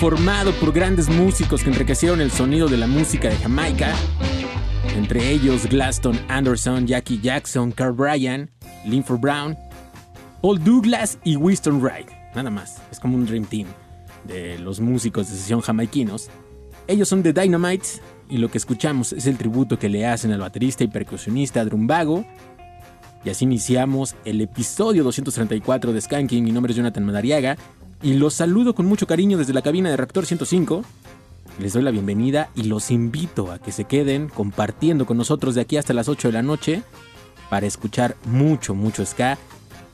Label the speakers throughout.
Speaker 1: Formado por grandes músicos que enriquecieron el sonido de la música de Jamaica, entre ellos Glaston Anderson, Jackie Jackson, Carl Bryan, Linford Brown, Paul Douglas y Winston Wright. Nada más, es como un Dream Team de los músicos de sesión jamaiquinos. Ellos son The Dynamites y lo que escuchamos es el tributo que le hacen al baterista y percusionista Drumbago. Y así iniciamos el episodio 234 de Skanking. Mi nombre es Jonathan Madariaga y los saludo con mucho cariño desde la cabina de Reactor 105. Les doy la bienvenida y los invito a que se queden compartiendo con nosotros de aquí hasta las 8 de la noche para escuchar mucho, mucho ska.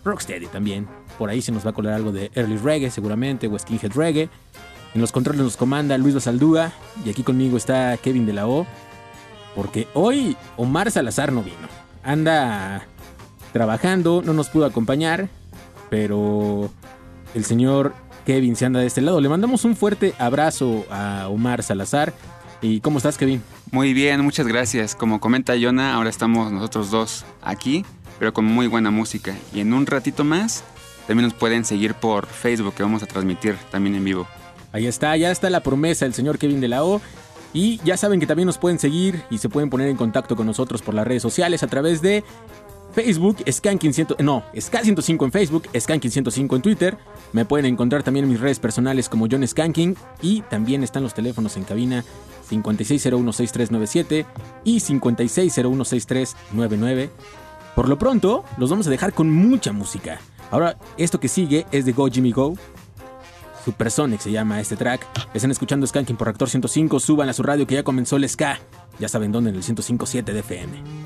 Speaker 1: Rocksteady también. Por ahí se nos va a colar algo de early reggae seguramente o skinhead reggae. En los controles nos comanda Luis Basaldúa y aquí conmigo está Kevin de la O. Porque hoy Omar Salazar no vino. Anda trabajando, no nos pudo acompañar, pero el señor Kevin se anda de este lado. Le mandamos un fuerte abrazo a Omar Salazar. ¿Y cómo estás, Kevin?
Speaker 2: Muy bien, muchas gracias. Como comenta Yona, ahora estamos nosotros dos aquí, pero con muy buena música. Y en un ratito más también nos pueden seguir por Facebook, que vamos a transmitir también en vivo.
Speaker 1: Ahí está, ya está la promesa del señor Kevin de la O. Y ya saben que también nos pueden seguir y se pueden poner en contacto con nosotros por las redes sociales a través de Facebook, Skanking 100, no, Sk105 en Facebook, Skanking 105 en Twitter. Me pueden encontrar también en mis redes personales como John Skanking y también están los teléfonos en cabina 56016397 y 56016399. Por lo pronto, los vamos a dejar con mucha música. Ahora, esto que sigue es de Go Jimmy Go. Supersonic se llama este track. Están escuchando Skanking por Actor 105. Suban a su radio que ya comenzó el ska. Ya saben dónde, en el 105.7 de FM.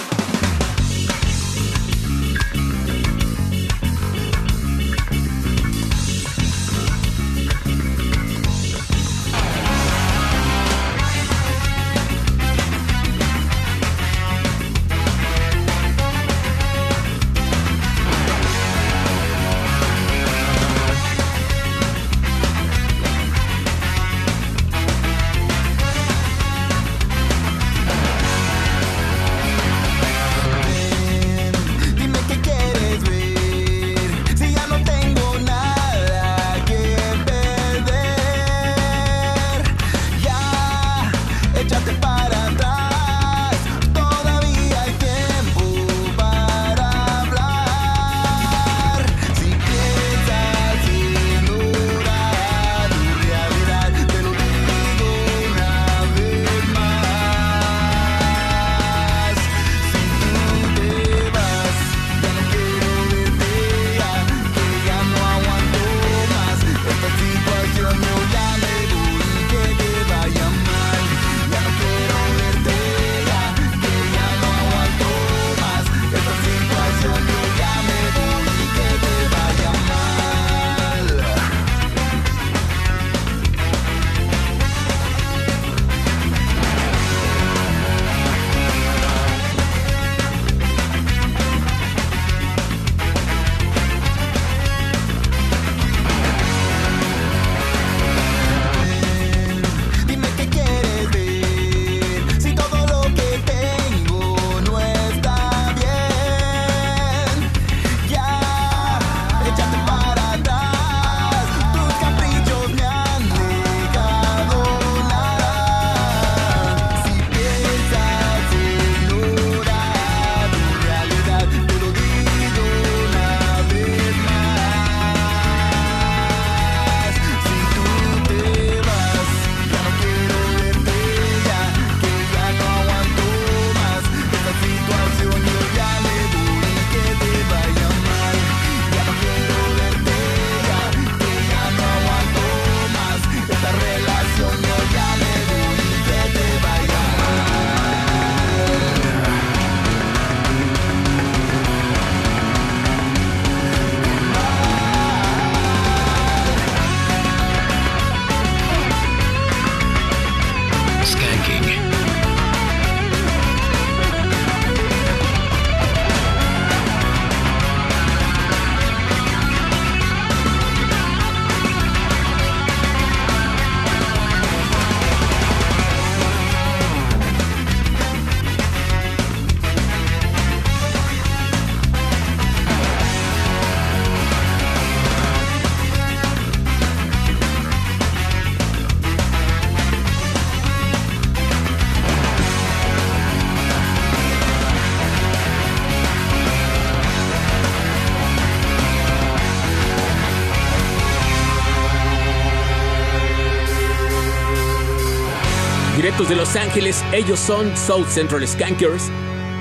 Speaker 1: Los Ángeles. Ellos son South Central Skankers,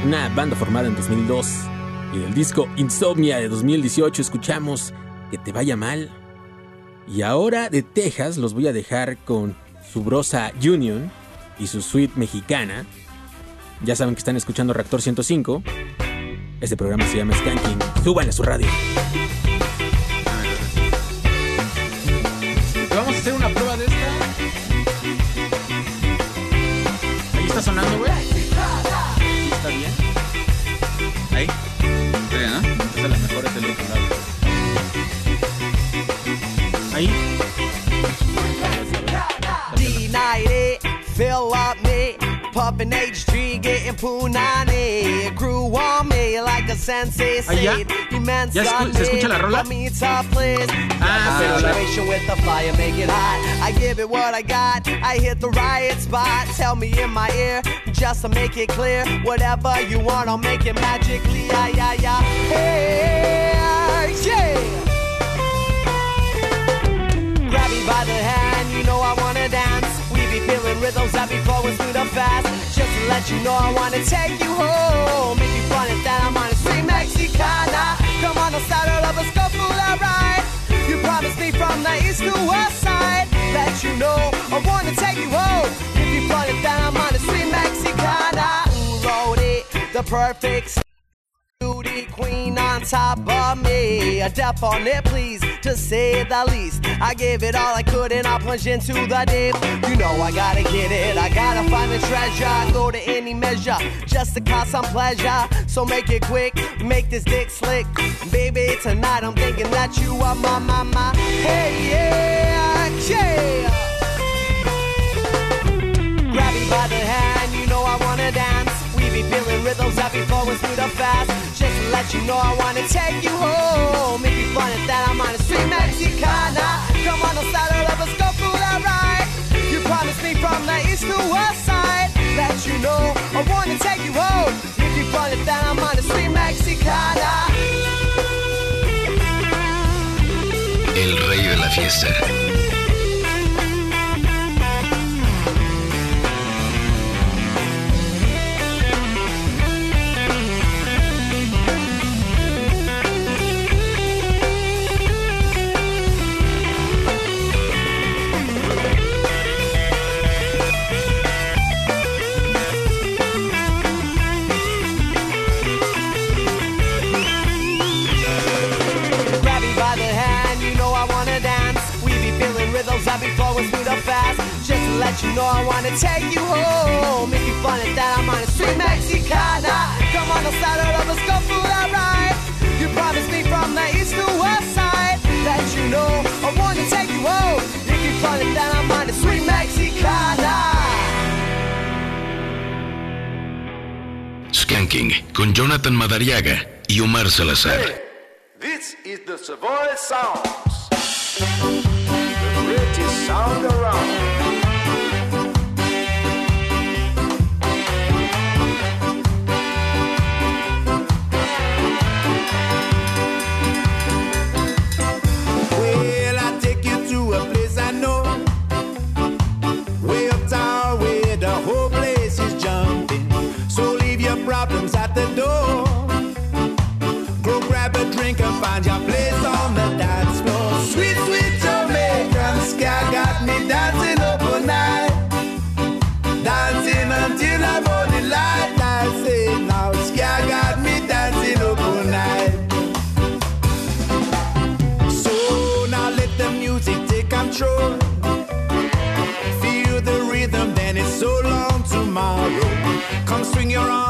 Speaker 1: una banda formada en 2002. Y del disco Insomnia de 2018 escuchamos Que te vaya mal. Y ahora de Texas los voy a dejar con su brosa Union y su suite mexicana. Ya saben que están escuchando Reactor 105. Este programa se llama Skanking. Súbanle a su radio. Vamos a hacer una prueba
Speaker 3: want, I'll make it magically. Yeah, yeah, yeah. Hey, yeah. Grab me by the hand, you know I wanna dance. We be feeling rhythms that be flowing through the fast. Let you know I wanna take you home. If you fun it, that I'm on a street Mexicana. Come on, the saddle of a scuffle, alright. You promised me from the east to west side. Let you know I wanna take you home. If you fun it, that I'm on a street Mexicana. Who wrote it? The perfect queen on top of me. A death on it, please, to say the least. I gave it all I could and I plunged into the deep. You know I gotta get it, I gotta find the treasure. I go to any measure just to cause some pleasure. So make it quick, make this dick slick. Baby, tonight I'm thinking that you are my, my, my. Hey, yeah, yeah. Grab me by the hand, you know I wanna dance. We be feeling rhythms that be flowing through the fast. Let you know I wanna take you home. If you find it that I'm on a street Mexicana. Come on, the saddle of a scuffle, alright. You promised me from the east to west side. Let you know I wanna take you home. If you find it that I'm on a street Mexicana.
Speaker 4: El rey de la fiesta.
Speaker 3: That be flowing fast. Just to let you know I wanna take you home. If you find it that I'm on a street Mexicana. Come on, the saddle of a scuffle, alright. You promised me from the east to west side. Let you know I wanna take you home. If you find it that I'm on a street Mexicana.
Speaker 4: Skanking con Jonathan Madariaga y Omar Salazar.
Speaker 5: This is the Savoy Sounds. The greatest sound around.
Speaker 6: bring your arms.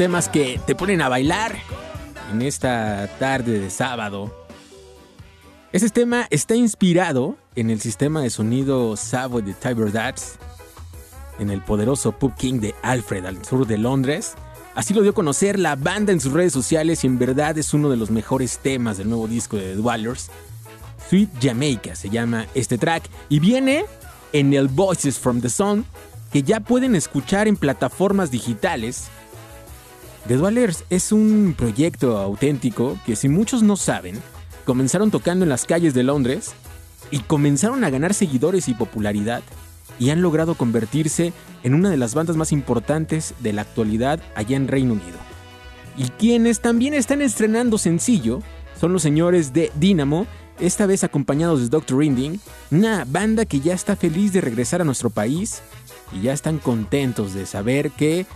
Speaker 1: Temas que te ponen a bailar en esta tarde de sábado. Este tema está inspirado en el sistema de sonido Savoy de Tiber Dats, en el poderoso Pub King de Alfred al sur de Londres. Así lo dio a conocer la banda en sus redes sociales y en verdad es uno de los mejores temas del nuevo disco de The Dwellers. Sweet Jamaica se llama este track y viene en el Voices from the Sun que ya pueden escuchar en plataformas digitales. The Dwellers es un proyecto auténtico que si muchos no saben, comenzaron tocando en las calles de Londres y comenzaron a ganar seguidores y popularidad y han logrado convertirse en una de las bandas más importantes de la actualidad allá en Reino Unido. Y quienes también están estrenando sencillo son los señores de Dynamo, esta vez acompañados de Dr. Rinding, una banda que ya está feliz de regresar a nuestro país y ya están contentos de saber que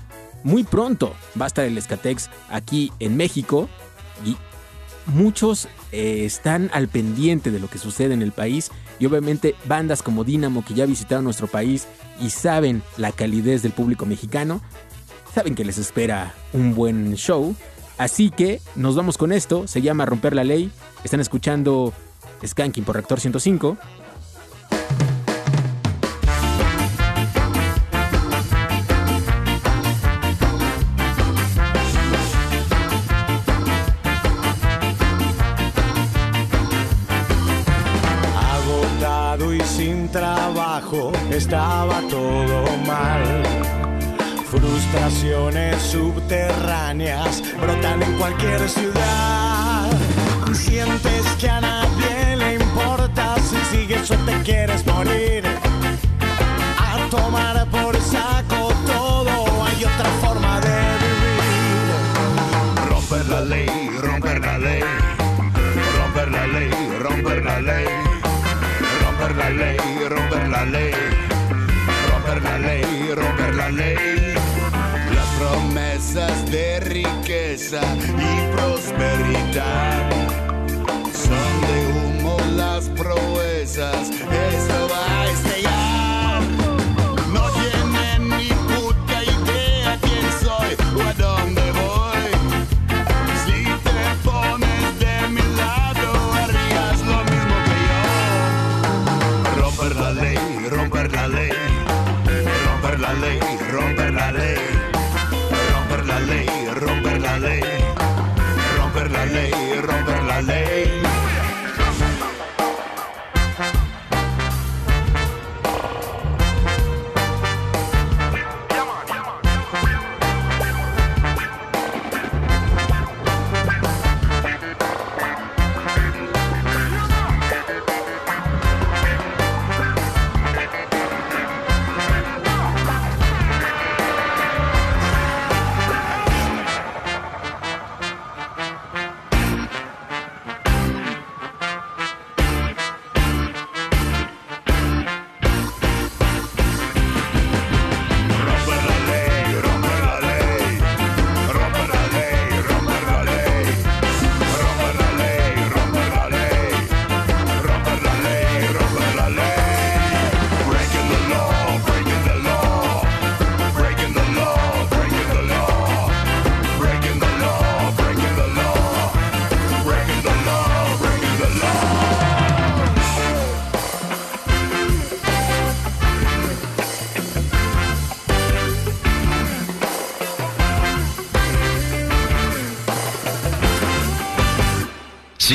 Speaker 1: muy pronto va a estar el Escatex aquí en México y muchos eh, están al pendiente de lo que sucede en el país y obviamente bandas como Dynamo que ya visitaron nuestro país y saben la calidez del público mexicano, saben que les espera un buen show. Así que nos vamos con esto, se llama Romper la Ley, están escuchando Skanking por Rector 105.
Speaker 6: Estaba todo mal. Frustraciones subterráneas brotan en cualquier ciudad. Sientes que a nadie le importa si sigues o te quieres morir. A tomar por saco todo, hay otra forma de vivir.
Speaker 5: Romper la ley, romper la ley. Romper la ley, romper la ley. Romper la ley, romper la ley. La ley. Las promesas de riqueza y prosperidad son de humo las proezas.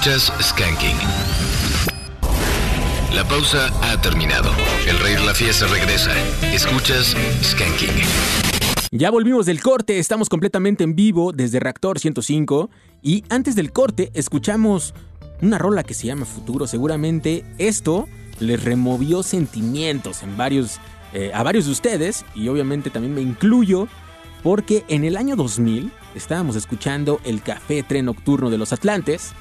Speaker 4: Escuchas Skanking. La pausa ha terminado. El rey la fiesta regresa. Escuchas Skanking.
Speaker 1: Ya volvimos del corte, estamos completamente en vivo desde Reactor 105 y antes del corte escuchamos una rola que se llama Futuro. Seguramente esto les removió sentimientos en varios, eh, a varios de ustedes y obviamente también me incluyo porque en el año 2000 estábamos escuchando el Café Tren Nocturno de los Atlantes.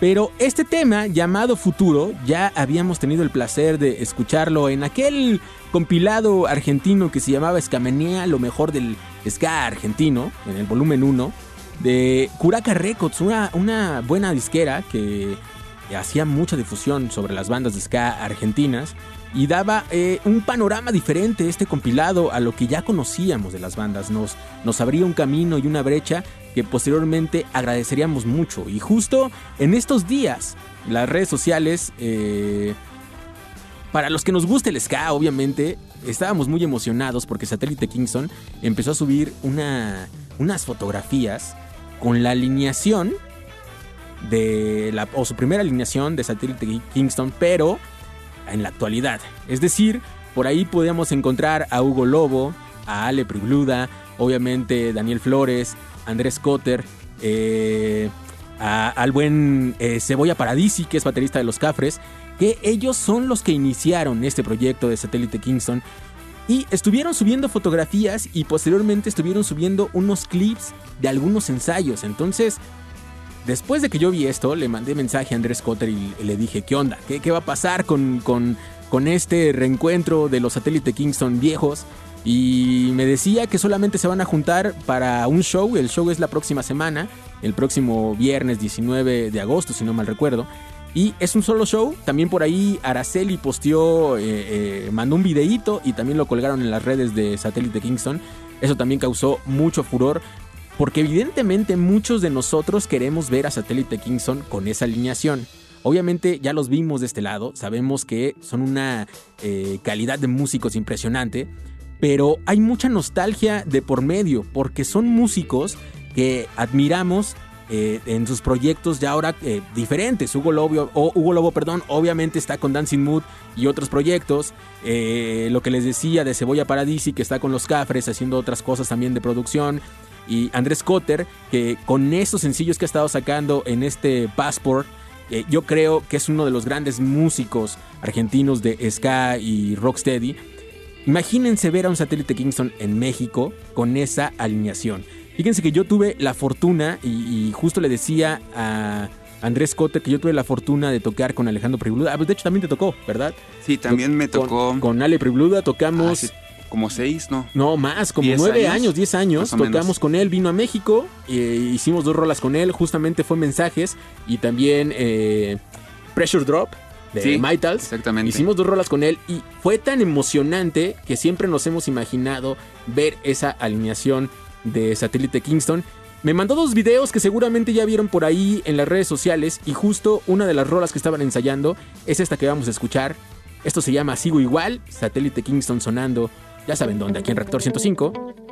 Speaker 1: Pero este tema llamado Futuro ya habíamos tenido el placer de escucharlo en aquel compilado argentino que se llamaba Escamenea, lo mejor del ska argentino, en el volumen 1, de Curaca Records, una, una buena disquera que hacía mucha difusión sobre las bandas de ska argentinas y daba eh, un panorama diferente este compilado a lo que ya conocíamos de las bandas. Nos, nos abría un camino y una brecha que posteriormente agradeceríamos mucho. Y justo en estos días, las redes sociales, eh, para los que nos gusta el ska, obviamente, estábamos muy emocionados porque Satélite Kingston empezó a subir una, unas fotografías con la alineación de la, o su primera alineación de Satélite Kingston, pero en la actualidad. Es decir, por ahí podíamos encontrar a Hugo Lobo, a Ale Pribluda, obviamente Daniel Flores, Andrés Cotter, eh, al buen eh, Cebolla Paradisi, que es baterista de Los Cafres, que ellos son los que iniciaron este proyecto de Satélite Kingston. Y estuvieron subiendo fotografías y posteriormente estuvieron subiendo unos clips de algunos ensayos. Entonces, Después de que yo vi esto, le mandé mensaje a Andrés Cotter y le dije, ¿qué onda? ¿Qué, qué va a pasar con, con, con este reencuentro de los satélite Kingston viejos? Y me decía que solamente se van a juntar para un show. El show es la próxima semana, el próximo viernes 19 de agosto, si no mal recuerdo. Y es un solo show. También por ahí Araceli posteó, eh, eh, mandó un videíto y también lo colgaron en las redes de Satélite Kingston. Eso también causó mucho furor. Porque evidentemente muchos de nosotros queremos ver a Satélite Kingston con esa alineación. Obviamente ya los vimos de este lado, sabemos que son una eh, calidad de músicos impresionante, pero hay mucha nostalgia de por medio, porque son músicos que admiramos eh, en sus proyectos ya ahora eh, diferentes. Hugo Lobo, o Hugo Lobo, perdón, obviamente está con Dancing Mood y otros proyectos. Eh, lo que les decía de Cebolla Paradisi, que está con los Cafres haciendo otras cosas también de producción y Andrés Cotter, que con esos sencillos que ha estado sacando en este Passport, yo creo que es uno de los grandes músicos argentinos de ska y rocksteady. Imagínense ver a un satélite Kingston en México con esa alineación. Fíjense que yo tuve la fortuna, y, y justo le decía a Andrés Cotter que yo tuve la fortuna de tocar con Alejandro Pribluda. Ah, pues de hecho también te tocó, ¿verdad?
Speaker 2: Sí, también me
Speaker 1: Con-
Speaker 2: tocó
Speaker 1: Con, Ale Pribluda tocamos...
Speaker 2: hace como seis, ¿no?
Speaker 1: No, más, como
Speaker 2: ¿Diez
Speaker 1: nueve
Speaker 2: años?
Speaker 1: diez años. Tocamos
Speaker 2: menos.
Speaker 1: con él, vino a México, eh, hicimos dos rolas con él, justamente fue mensajes y también eh, Pressure Drop de
Speaker 2: Sí,
Speaker 1: Maitals.
Speaker 2: exactamente.
Speaker 1: Hicimos dos rolas con él y fue tan emocionante que siempre nos hemos imaginado ver esa alineación de Satélite Kingston. Me mandó dos videos que seguramente ya vieron por ahí en las redes sociales y justo una de las rolas que estaban ensayando es esta que vamos a escuchar. Esto se llama Sigo Igual, Satélite Kingston sonando, ya saben dónde, aquí en Reactor 105.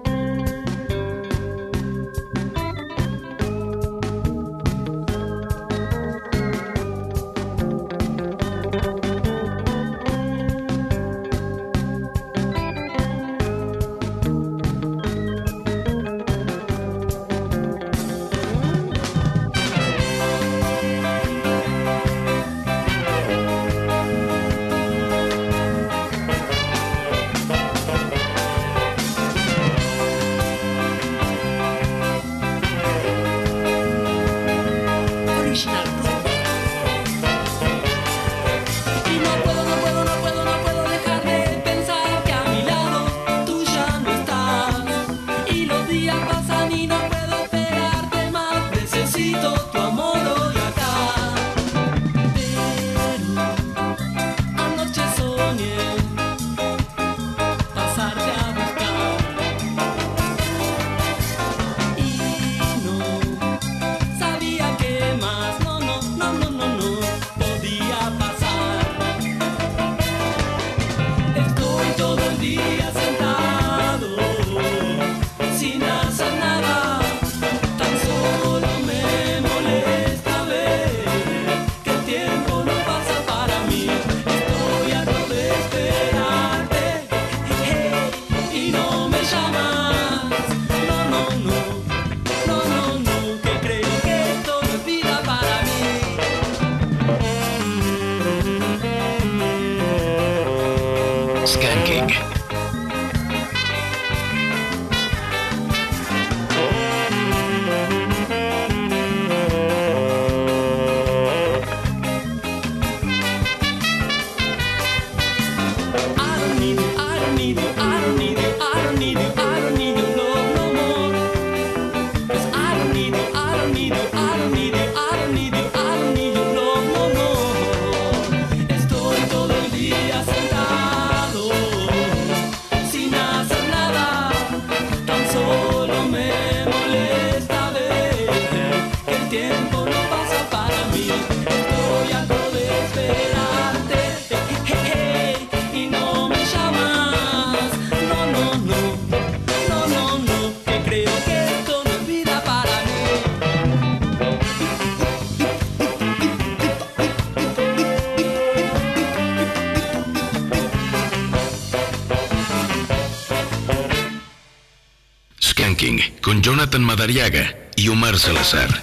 Speaker 4: Madariaga y Omar Salazar.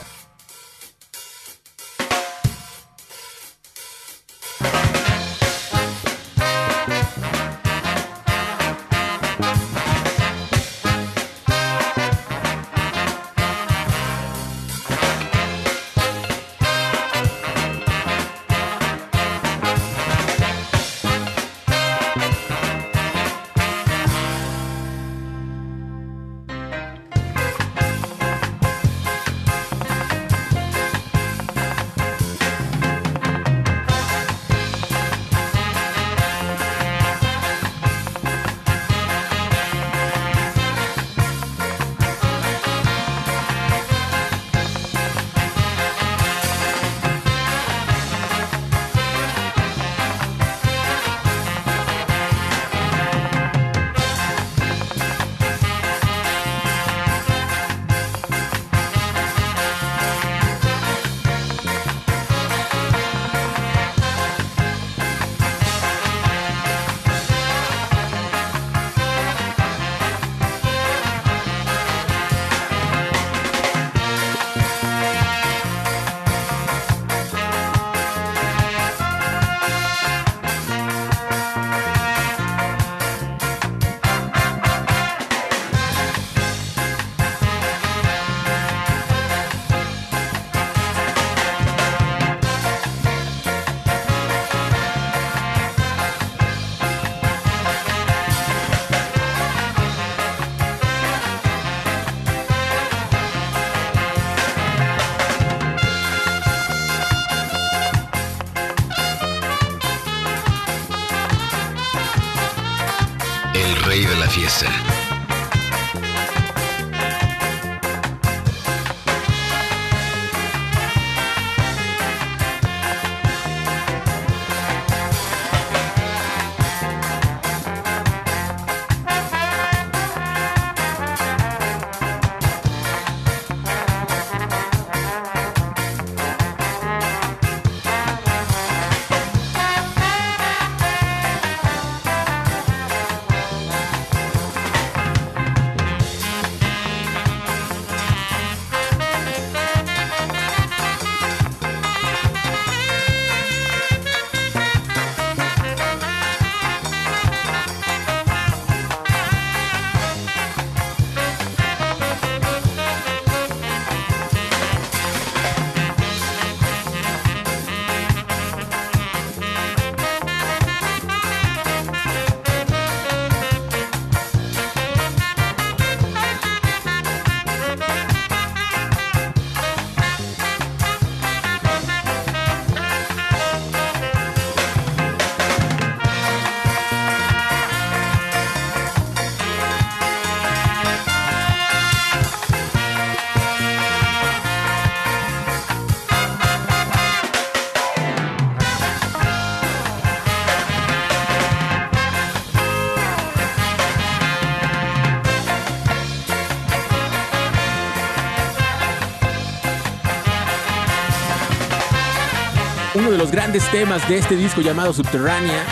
Speaker 1: Grandes temas de este disco llamado Subterránea,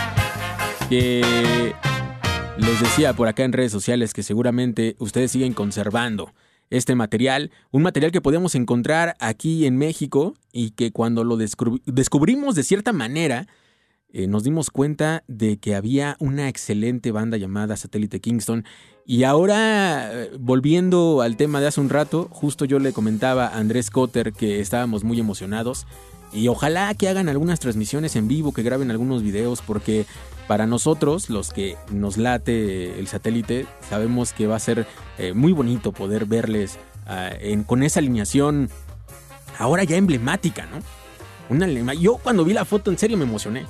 Speaker 1: que les decía por acá en redes sociales que seguramente ustedes siguen conservando este material, un material que podemos encontrar aquí en México y que cuando lo descubri- descubrimos de cierta manera, eh, nos dimos cuenta de que había una excelente banda llamada Satélite Kingston. Y ahora, eh, volviendo al tema de hace un rato, justo yo le comentaba a Andrés Cotter que estábamos muy emocionados. Y ojalá que hagan algunas transmisiones en vivo, que graben algunos videos, porque para nosotros, los que nos late el satélite, sabemos que va a ser eh, muy bonito poder verles ah, con esa alineación ahora ya emblemática, ¿no? Una Yo cuando vi la foto en serio me emocioné.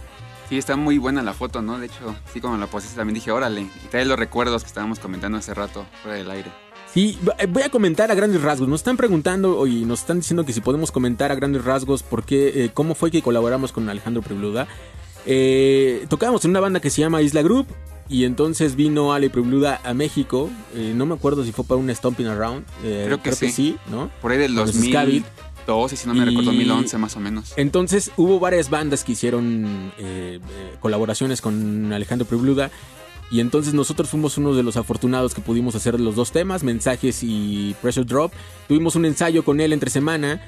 Speaker 2: Sí, está muy buena la foto, ¿no? De hecho, sí, cuando la puse también dije, órale. Y trae los recuerdos que estábamos comentando hace rato, fuera del aire.
Speaker 1: Sí, va- eh, voy a comentar a grandes rasgos. Nos están preguntando y nos están diciendo que si podemos comentar a grandes rasgos por qué, eh, cómo fue que colaboramos con Alejandro Prebluda. Eh, tocábamos en una banda que se llama Isla Group y entonces vino Ale Prebluda a México. Eh, no me acuerdo si fue para un Stomping Around. eh,
Speaker 2: Creo que sí.
Speaker 1: ¿no?
Speaker 2: Por ahí del
Speaker 1: Con los Scabid.
Speaker 2: 2012, si no me
Speaker 1: Y-
Speaker 2: recuerdo, 2011 más o menos.
Speaker 1: Entonces hubo varias bandas que hicieron eh, colaboraciones con Alejandro Prebluda. Y entonces nosotros fuimos uno de los afortunados que pudimos hacer los dos temas, mensajes y Pressure Drop. Tuvimos un ensayo con él entre semana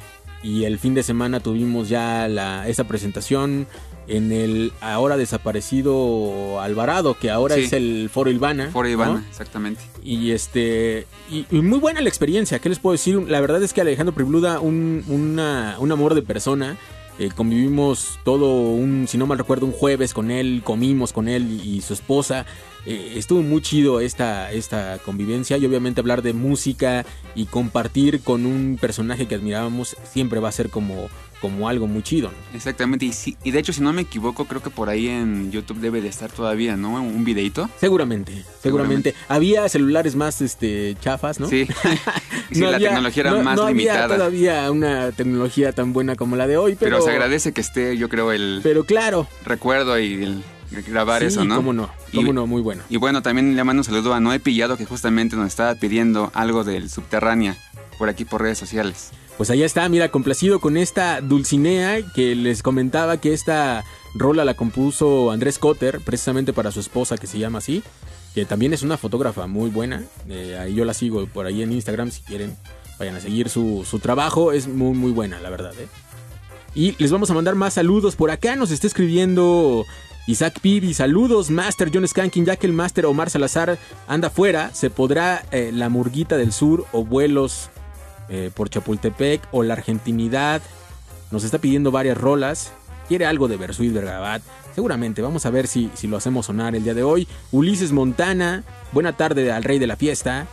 Speaker 1: y el fin de semana tuvimos ya la, esa presentación en el ahora desaparecido Alvarado, que ahora
Speaker 2: Sí.
Speaker 1: es el Foro Ilvana.
Speaker 2: Foro
Speaker 1: ¿no?
Speaker 2: Ivana, exactamente.
Speaker 1: Y este. Y, y muy buena la experiencia. ¿Qué les puedo decir? La verdad es que Alejandro Pribluda, un, una- un amor de persona. Eh, convivimos todo un, si no mal recuerdo, un jueves con él, comimos con él y, y su esposa. Eh, estuvo muy chido esta, esta convivencia y obviamente hablar de música y compartir con un personaje que admirábamos siempre va a ser como, como algo muy chido. ¿no?
Speaker 2: Exactamente. Y, sí- y de hecho, si no me equivoco, creo que por ahí en YouTube debe de estar todavía, ¿no? Un videito.
Speaker 1: Seguramente, seguramente. Había celulares más este, chafas, ¿no?
Speaker 2: Sí. sí, la
Speaker 1: había-
Speaker 2: tecnología era
Speaker 1: no-
Speaker 2: más
Speaker 1: no había todavía una tecnología tan buena como la de hoy, pero,
Speaker 2: Pero se agradece que esté, yo creo, el
Speaker 1: pero claro,
Speaker 2: recuerdo y el grabar
Speaker 1: sí,
Speaker 2: eso, ¿no?
Speaker 1: cómo no,
Speaker 2: Y-
Speaker 1: cómo no, muy bueno.
Speaker 2: Y bueno, también le mando un saludo a Noé Pillado, que justamente nos estaba pidiendo algo del Subterránea por aquí por redes sociales.
Speaker 1: Pues allá está, mira, complacido con esta Dulcinea que les comentaba que esta rola la compuso Andrés Cotter precisamente para su esposa que se llama así, que también es una fotógrafa muy buena. Eh, ahí yo la sigo por ahí en Instagram si quieren, vayan a seguir su, su trabajo, es muy muy buena la verdad. ¿eh? Y les vamos a mandar más saludos por acá, nos está escribiendo Isaac Pibi, saludos Master John Skanking, ya que el Master Omar Salazar anda fuera, se podrá eh, la Murguita del Sur o vuelos eh, por Chapultepec o la Argentinidad. Nos está pidiendo varias rolas. Quiere algo de Bersuit Vergabat. Seguramente, vamos a ver si, si lo hacemos sonar el día de hoy. Ulises Montana, buena tarde al rey de la fiesta.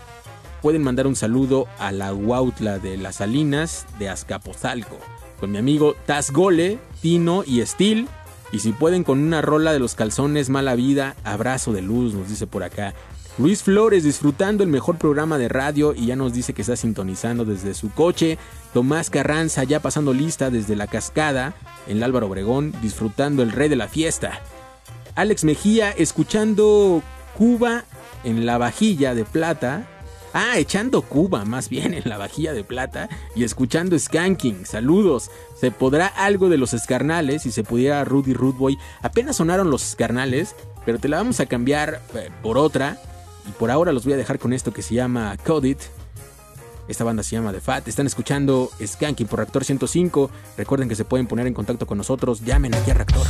Speaker 1: Pueden mandar un saludo a la Huautla de las Salinas de Azcapotzalco. Con mi amigo Taz Gole, Tino y Steel. Y si pueden con una rola de los calzones Mala Vida, abrazo de luz, nos dice por acá. Luis Flores disfrutando el mejor programa de radio y ya nos dice que está sintonizando desde su coche. Tomás Carranza ya pasando lista desde la cascada en el Álvaro Obregón, disfrutando el rey de la fiesta. Alex Mejía escuchando Cuba en la vajilla de plata. Ah, echando Cuba más bien en la vajilla de plata y escuchando Skanking. Saludos. ¿Se podrá algo de los escarnales? Si se pudiera Rudy Rootboy. Apenas sonaron los escarnales, pero te la vamos a cambiar eh, por otra. Y por ahora los voy a dejar con esto que se llama Code It. Esta banda se llama The Fat. Están escuchando Skanking por Reactor 105. Recuerden que se pueden poner en contacto con nosotros. Llamen aquí a Reactor.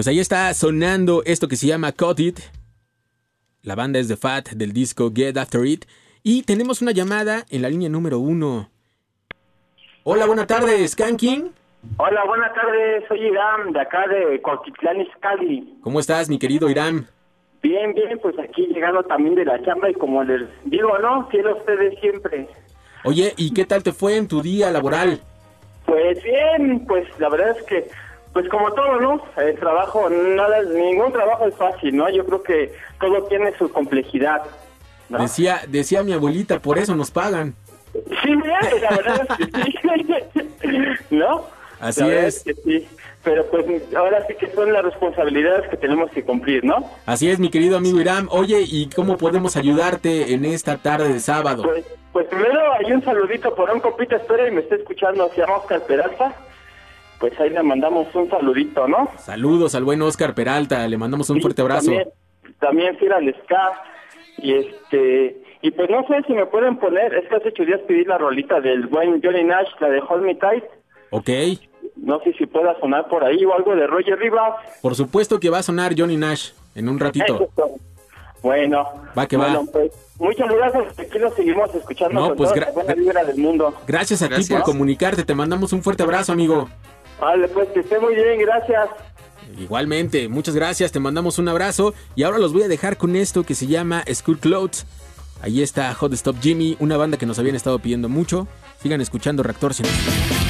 Speaker 1: Pues ahí está sonando esto que se llama Cut It. La banda es The Fat del disco Get After It. Y tenemos una llamada en la línea número uno. Hola, buenas tardes, Skanking.
Speaker 7: Hola, buenas tardes. Soy Irán, de acá de Cuautitlán Izcalli.
Speaker 1: ¿Cómo estás, mi querido Irán?
Speaker 7: Bien, bien, pues aquí llegando también de la chamba y como les digo, ¿no? Quiero ustedes siempre.
Speaker 1: Oye, ¿y qué tal te fue en tu día laboral?
Speaker 7: Pues bien, pues la verdad es que, pues como todo, ¿no? El trabajo, nada, ningún trabajo es fácil, ¿no? Yo creo que todo tiene su complejidad, ¿no?
Speaker 1: Decía, decía mi abuelita, por eso nos pagan.
Speaker 7: Sí, mira, la verdad es que sí. ¿No?
Speaker 1: Así
Speaker 7: La verdad
Speaker 1: es.
Speaker 7: que sí. Pero pues ahora sí que son las responsabilidades que tenemos que cumplir, ¿no?
Speaker 1: Así es, mi querido amigo Irán. Oye, ¿y cómo podemos ayudarte en esta tarde de sábado?
Speaker 7: Pues, pues primero hay un saludito por un compita, espera y me está escuchando, llama Oscar Peralta. Pues ahí le mandamos un saludito, ¿no?
Speaker 1: Saludos al buen Oscar Peralta, le mandamos un
Speaker 7: Sí,
Speaker 1: fuerte abrazo.
Speaker 7: También, también fiel al ska. Y este, y pues no sé si me pueden poner, es que hace ocho días pedí la rolita del buen Johnny Nash, la de Hold Me Tight.
Speaker 1: Ok,
Speaker 7: No sé si pueda sonar por ahí o algo de Roger Rivas.
Speaker 1: por supuesto que va a sonar Johnny Nash en un ratito.
Speaker 7: Eso. Bueno.
Speaker 1: Va que va.
Speaker 7: pues, muchas gracias. Aquí lo seguimos escuchando
Speaker 1: No,
Speaker 7: con
Speaker 1: pues, gra-
Speaker 7: la buena vibra del mundo.
Speaker 1: Gracias a ti
Speaker 2: Gracias.
Speaker 1: por comunicarte, te mandamos un fuerte abrazo, amigo.
Speaker 7: Vale, pues que esté muy bien, gracias.
Speaker 1: Igualmente, muchas gracias, te mandamos un abrazo y ahora los voy a dejar con esto que se llama School Clothes. Ahí está Hot Stop Jimmy, una banda que nos habían estado pidiendo mucho. Sigan escuchando Reactor 100.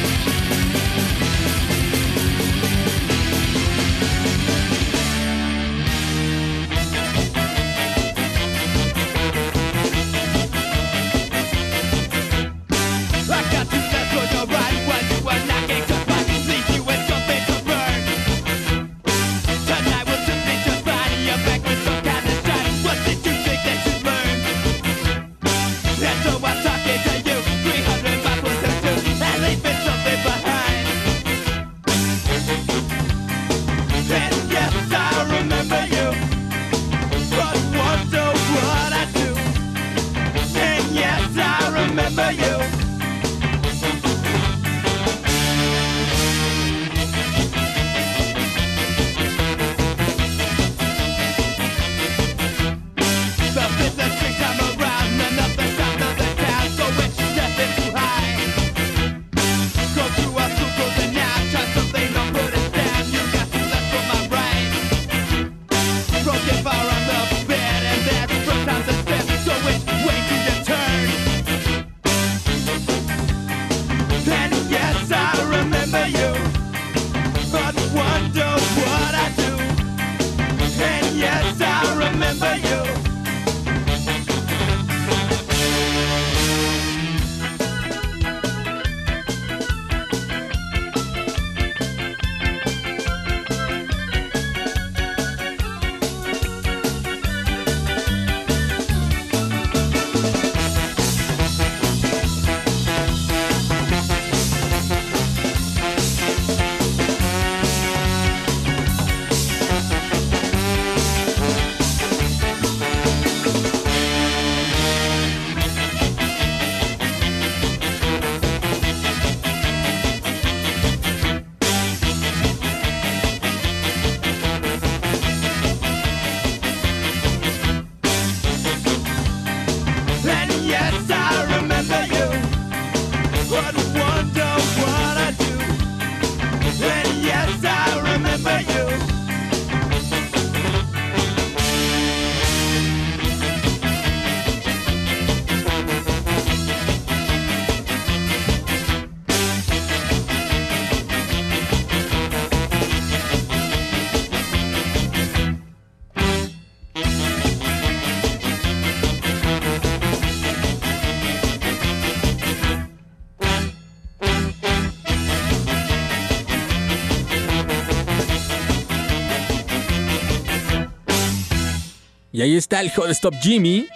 Speaker 1: Y ahí está el Hot Stop Jimmy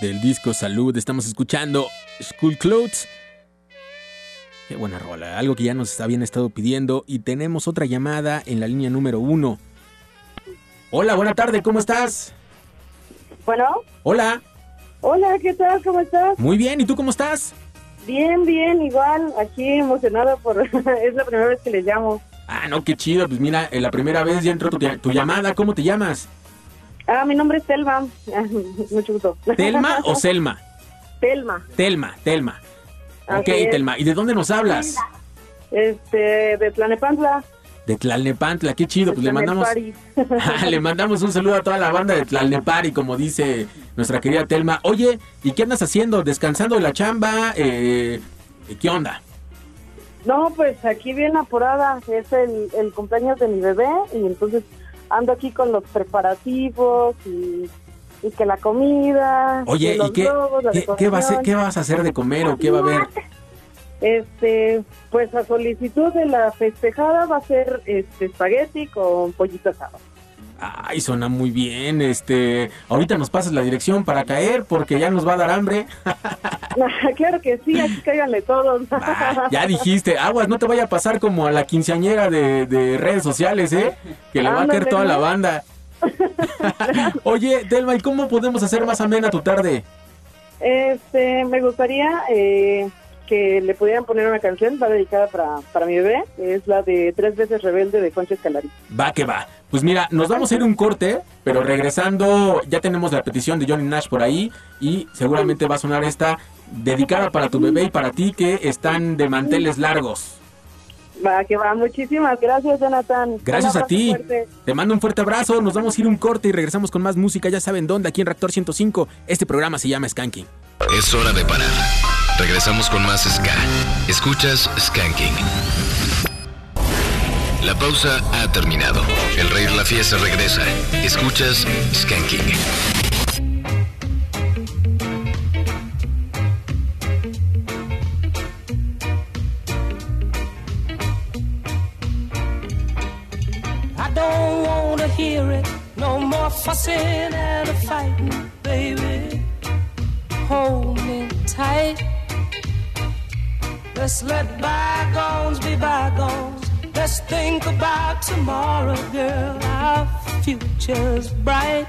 Speaker 1: del disco Salud. Estamos escuchando School Clothes. Qué buena rola, algo que ya nos habían estado pidiendo. Y tenemos otra llamada en la línea número uno. Hola, buena tarde, ¿cómo estás?
Speaker 8: Bueno,
Speaker 1: Hola,
Speaker 8: hola, ¿qué tal? ¿Cómo estás?
Speaker 1: muy bien, ¿y tú cómo estás?
Speaker 8: Bien, bien, igual, aquí emocionada por... es la primera vez que les llamo.
Speaker 1: Ah, no, qué chido. Pues mira, eh, la primera vez ya entró tu, tu llamada. ¿Cómo te llamas?
Speaker 8: Ah, mi nombre es Telma. Mucho gusto.
Speaker 1: ¿Telma o Selma?
Speaker 8: Telma.
Speaker 1: Telma, Telma. Ok,
Speaker 8: es.
Speaker 1: Telma. ¿Y de dónde nos hablas?
Speaker 8: Este, de Tlanepantla.
Speaker 1: De Tlalnepantla, qué chido. Pues le mandamos. Ah, le mandamos un saludo a toda la banda de Tlalnepari, como dice nuestra querida Telma. Oye, ¿y qué andas haciendo? ¿Descansando de la chamba? Eh, ¿Qué onda?
Speaker 8: No, pues aquí bien apurada. Es el, el cumpleaños de mi bebé y entonces ando aquí con los preparativos y, y que la comida.
Speaker 1: Oye,
Speaker 8: que
Speaker 1: ¿y
Speaker 8: los
Speaker 1: qué,
Speaker 8: globos,
Speaker 1: qué, qué vas, a- qué vas a hacer de comer o qué va a haber?
Speaker 8: Este, pues a solicitud de la festejada va a ser este espagueti con pollito asado.
Speaker 1: Ay, suena muy bien. Este, ahorita nos pasas la dirección para caer porque ya nos va a dar hambre.
Speaker 8: claro que sí, aquí cáiganle todos.
Speaker 1: Ya dijiste, aguas, no te vaya a pasar como a la quinceañera de, de redes sociales, ¿eh? Que le va a caer toda la banda. Oye, Delma, ¿y cómo podemos hacer más amena tu tarde?
Speaker 8: Este, me gustaría eh, que le pudieran poner una canción, va dedicada para, para mi bebé, es la de Tres veces rebelde de Concha Escalari.
Speaker 1: Va que va. Pues mira, nos vamos a ir un corte, pero regresando, ya tenemos la petición de Johnny Nash por ahí y seguramente va a sonar esta dedicada para tu bebé y para ti que están de manteles largos.
Speaker 8: Va, que va, muchísimas gracias, Jonathan.
Speaker 1: Gracias a ti.
Speaker 8: fuerte.
Speaker 1: Te mando un fuerte abrazo. Nos vamos a ir un corte y regresamos con más música. Ya saben dónde, aquí en Reactor 105. Este programa se llama Skanking.
Speaker 4: Es hora de parar. Regresamos con más Ska. Escuchas Skanking. La pausa ha terminado. El rey de la fiesta regresa. Escuchas Skanking.
Speaker 9: I don't wanna hear it. No more fussing and fighting, baby. Hold me tight. Let's let bygones be bygones. Let's think about tomorrow, girl. Our future's bright.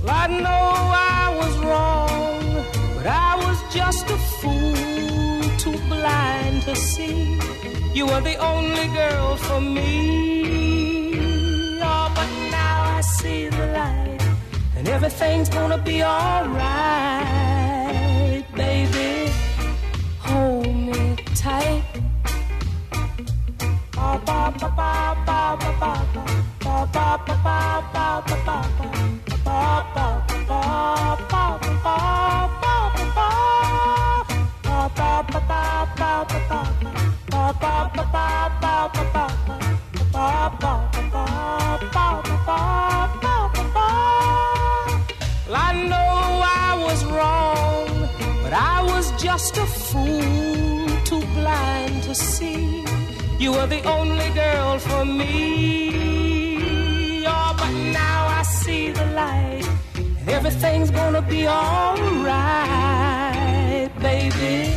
Speaker 9: Well, I know I was wrong, but I was just a fool, too blind to see. You were the only girl for me. Oh, but now I see the light, and everything's gonna be alright, baby. Hold me tight. Just a fool, too blind to see. You were the only girl for me. Oh, but now I see the light, everything's gonna be alright, baby.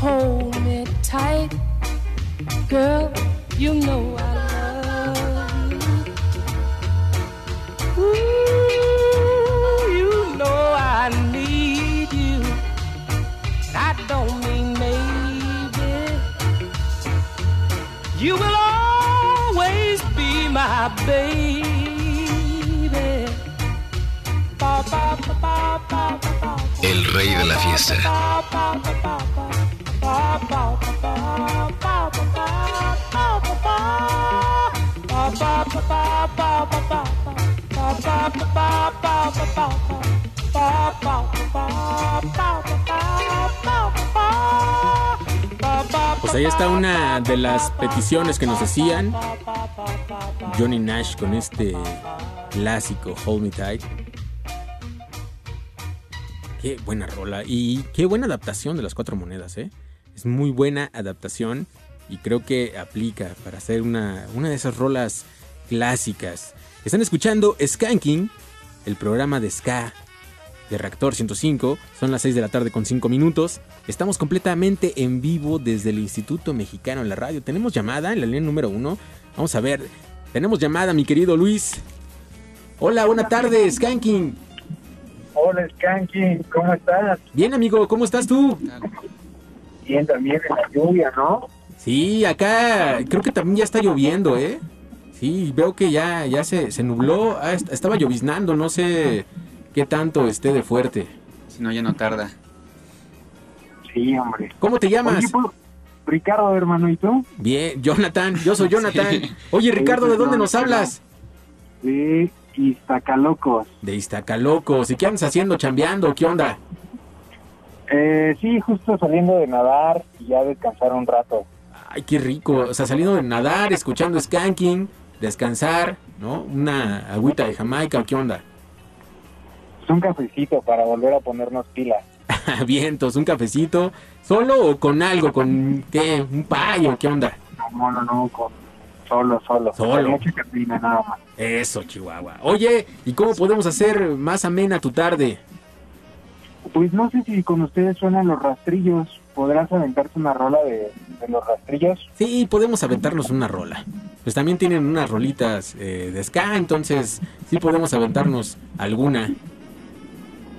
Speaker 9: Hold me tight, girl. You know I love you. Ooh, You will always be my baby. Ba, ba, ba, ba, ba, ba, ba.
Speaker 4: El rey de la fiesta.
Speaker 1: Pues ahí está una de las peticiones que nos hacían. Johnny Nash con este clásico Hold Me Tight. Qué buena rola y qué buena adaptación de las cuatro monedas, ¿eh? Es muy buena adaptación y creo que aplica para hacer una, una de esas rolas clásicas. Están escuchando Skanking, el programa de Ska de Reactor 105. Son las 6 de la tarde con 5 minutos. Estamos completamente en vivo desde el Instituto Mexicano en la radio. Tenemos llamada en la línea número 1. Vamos a ver. Tenemos llamada, mi querido Luis. Hola, buena tarde, Skanking.
Speaker 10: Hola, Skanky, ¿cómo estás?
Speaker 1: Bien, amigo, ¿cómo estás tú?
Speaker 10: Bien, también en la lluvia, ¿no?
Speaker 1: Sí, acá creo que también ya está lloviendo, ¿eh? Sí, veo que ya, ya se, se nubló. Ah, est- estaba lloviznando, no sé qué tanto esté de fuerte.
Speaker 2: Si no, ya no tarda.
Speaker 10: Sí, hombre.
Speaker 1: ¿Cómo te llamas?
Speaker 10: Oye, pues, Ricardo, hermano, ¿y tú?
Speaker 1: Bien, Jonathan, yo soy Jonathan. Oye, Ricardo, ¿de dónde nos hablas?
Speaker 10: De Iztacalocos.
Speaker 1: De Iztacalocos. ¿Y qué andas haciendo, chambeando? ¿Qué onda?
Speaker 10: Eh, sí, justo saliendo de nadar y ya descansar un rato.
Speaker 1: Ay, qué rico. O sea, saliendo de nadar, escuchando skanking, descansar, ¿no? Una agüita de Jamaica, ¿qué onda?
Speaker 10: Es un cafecito para volver a ponernos pilas.
Speaker 1: Vientos, un cafecito. ¿Solo o con algo? ¿Con qué? ¿Un payo? ¿Qué onda?
Speaker 10: No, no, no, con solo, solo.
Speaker 1: Solo.
Speaker 10: Con mucha cafeína nada más.
Speaker 1: Eso, Chihuahua. Oye, ¿y cómo podemos hacer más amena tu tarde?
Speaker 10: Pues no sé si con ustedes suenan los rastrillos. ¿Podrás aventarte una rola de, de los rastrillos?
Speaker 1: Sí, podemos aventarnos una rola. Pues también tienen unas rolitas eh, de ska, entonces sí podemos aventarnos alguna.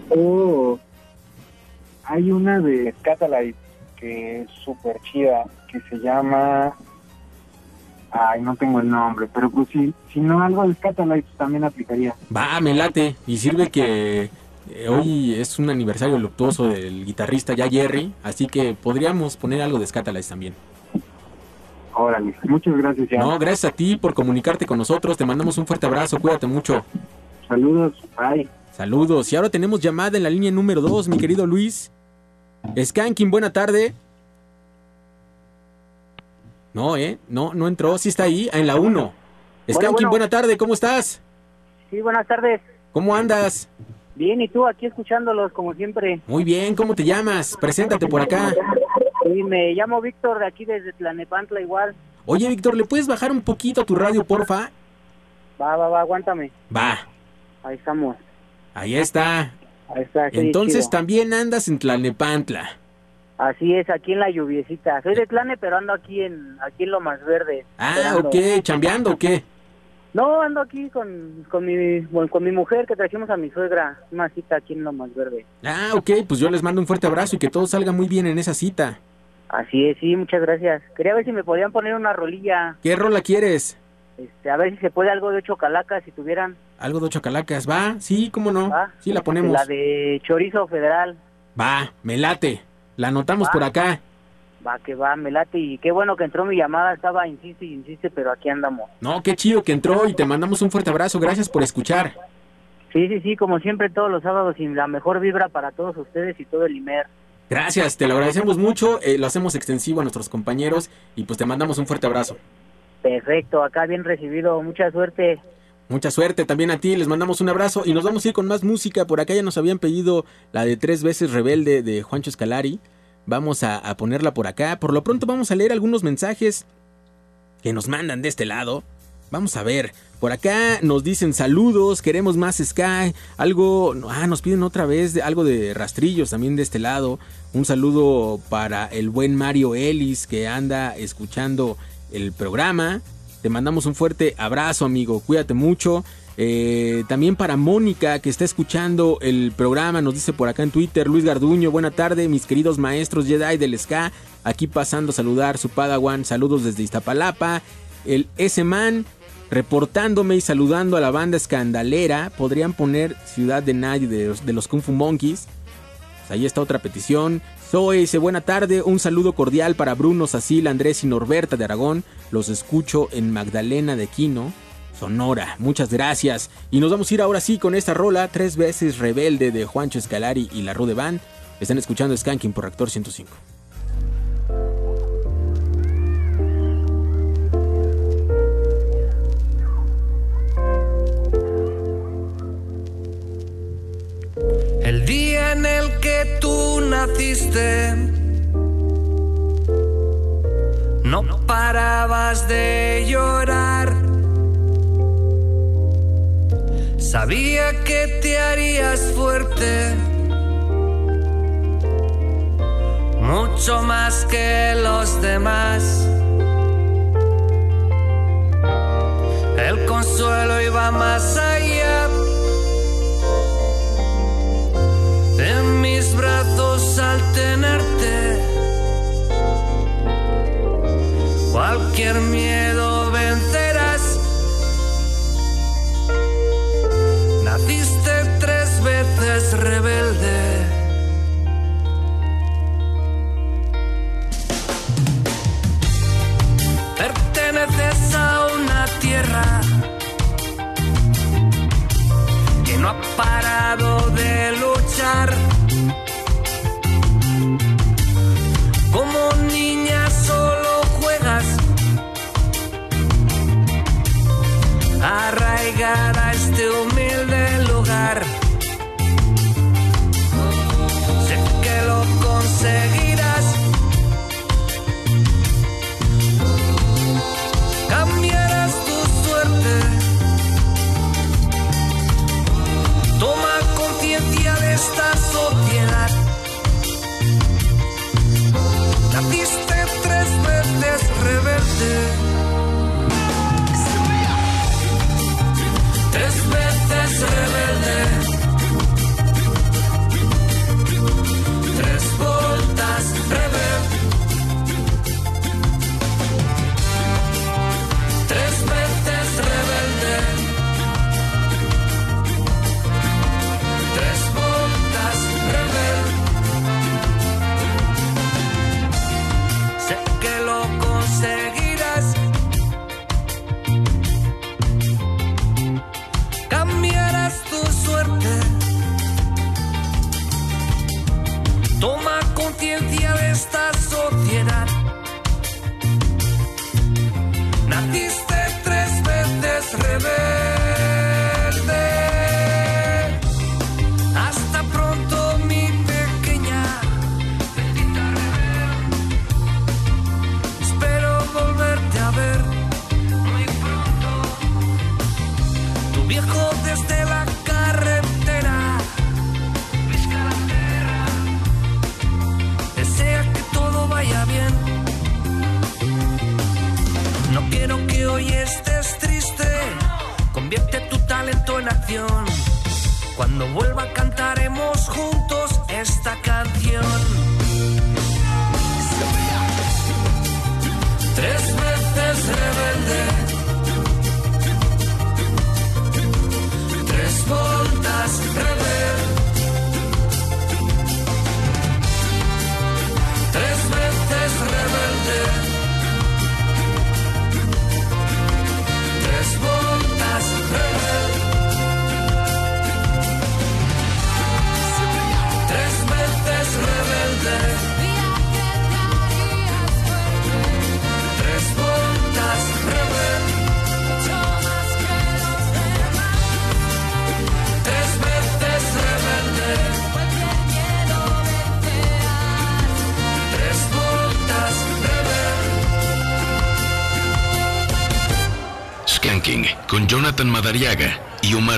Speaker 10: Oh, hay una de Catalyte que es súper chida, que se llama... Ay, no tengo el nombre, pero pues si, si no algo de Catalyte también aplicaría.
Speaker 1: Va, me late. Y sirve que eh, hoy es un aniversario luctuoso del guitarrista ya Jerry, así que podríamos poner algo de Scatalize también.
Speaker 10: Órale, muchas gracias ya.
Speaker 1: No, gracias a ti por comunicarte con nosotros. Te mandamos un fuerte abrazo. Cuídate mucho.
Speaker 10: Saludos, bye.
Speaker 1: Saludos. Y ahora tenemos llamada en la línea número 2, mi querido Luis. Skanking, buena tarde. No, ¿eh? No, no entró. Sí está ahí, en la 1. Skanking,
Speaker 11: bueno.
Speaker 1: buena tarde. ¿Cómo estás?
Speaker 11: Sí, buenas tardes.
Speaker 1: ¿Cómo andas?
Speaker 11: Bien, ¿y tú aquí escuchándolos como siempre?
Speaker 1: Muy bien. ¿Cómo te llamas? Preséntate por acá.
Speaker 11: Sí, me llamo Víctor de aquí desde Tlanepantla igual.
Speaker 1: Oye, Víctor, ¿le puedes bajar un poquito a tu radio, porfa?
Speaker 11: Va, va, va, aguántame.
Speaker 1: Va.
Speaker 11: Ahí estamos.
Speaker 1: Ahí está.
Speaker 11: Ahí está. sí,
Speaker 1: Entonces
Speaker 11: chido.
Speaker 1: también andas en Tlalnepantla.
Speaker 11: Así es, aquí en la lluviecita. Soy de Tlane, pero ando aquí en aquí en lo más verde.
Speaker 1: Ah,
Speaker 11: esperando.
Speaker 1: ok. ¿Chambeando o qué?
Speaker 11: No, ando aquí con, con, mi, bueno, con mi mujer que trajimos a mi suegra. Una cita aquí en lo más verde.
Speaker 1: Ah, ok. Pues yo les mando un fuerte abrazo y que todo salga muy bien en esa cita.
Speaker 11: Así es, sí, muchas gracias. Quería ver si me podían poner una rolilla.
Speaker 1: ¿Qué rola quieres?
Speaker 11: Este, a ver si se puede algo de ocho calacas, si tuvieran.
Speaker 1: Algo de ocho calacas. ¿Va? Sí, cómo no.
Speaker 11: ¿va?
Speaker 1: Sí, la ponemos.
Speaker 11: La de chorizo federal.
Speaker 1: Va, me late. La anotamos
Speaker 11: Va.
Speaker 1: por acá.
Speaker 11: Va, que va, me late. Y qué bueno que entró mi llamada. Estaba, insiste y insiste, pero aquí andamos.
Speaker 1: No, qué chido que entró y te mandamos un fuerte abrazo. Gracias por escuchar.
Speaker 11: Sí, sí, sí, como siempre todos los sábados y la mejor vibra para todos ustedes y todo el IMER.
Speaker 1: Gracias, te lo agradecemos mucho. eh, lo hacemos extensivo a nuestros compañeros y pues te mandamos un fuerte abrazo.
Speaker 11: Perfecto, acá bien recibido. Mucha suerte.
Speaker 1: Mucha suerte también a ti, les mandamos un abrazo y nos vamos a ir con más música. Por acá ya nos habían pedido la de tres veces rebelde de Juancho Escalari. Vamos a, ponerla por acá. Por lo pronto vamos a leer algunos mensajes que nos mandan de este lado. Vamos a ver. Por acá nos dicen saludos, queremos más Sky. Algo. Ah, nos piden otra vez algo de rastrillos también de este lado. Un saludo para el buen Mario Ellis que anda escuchando el programa. Te mandamos un fuerte abrazo, amigo. Cuídate mucho. Eh, también para Mónica, que está escuchando el programa, nos dice por acá en Twitter, Luis Garduño, buena tarde, mis queridos maestros Jedi del Ska, aquí pasando a saludar su Padawan, saludos desde Iztapalapa, el S-Man, reportándome y saludando a la banda escandalera, podrían poner Ciudad de Nadie de los, de los Kung Fu Monkeys, pues ahí está otra petición. Zoe dice, buena tarde, un saludo cordial para Bruno, Sacil, Andrés y Norberta de Aragón. Los escucho en Magdalena de Quino, Sonora. Muchas gracias. Y nos vamos a ir ahora sí con esta rola, tres veces rebelde de Juancho Escalari y la Rude Band. Están escuchando Skanking por Actor 105.
Speaker 12: Día en el que tú naciste, no parabas de llorar. Sabía que te harías fuerte, mucho más que los demás. El consuelo iba más allá. En mis brazos al tenerte. Cualquier miedo vencerás. Naciste tres veces rebelde. Perteneces a una tierra no ha parado de luchar. Como niña solo juegas arraigada a este humilde lugar. Sé que lo conseguirás. Esta sociedad. Naciste tres veces rebelde.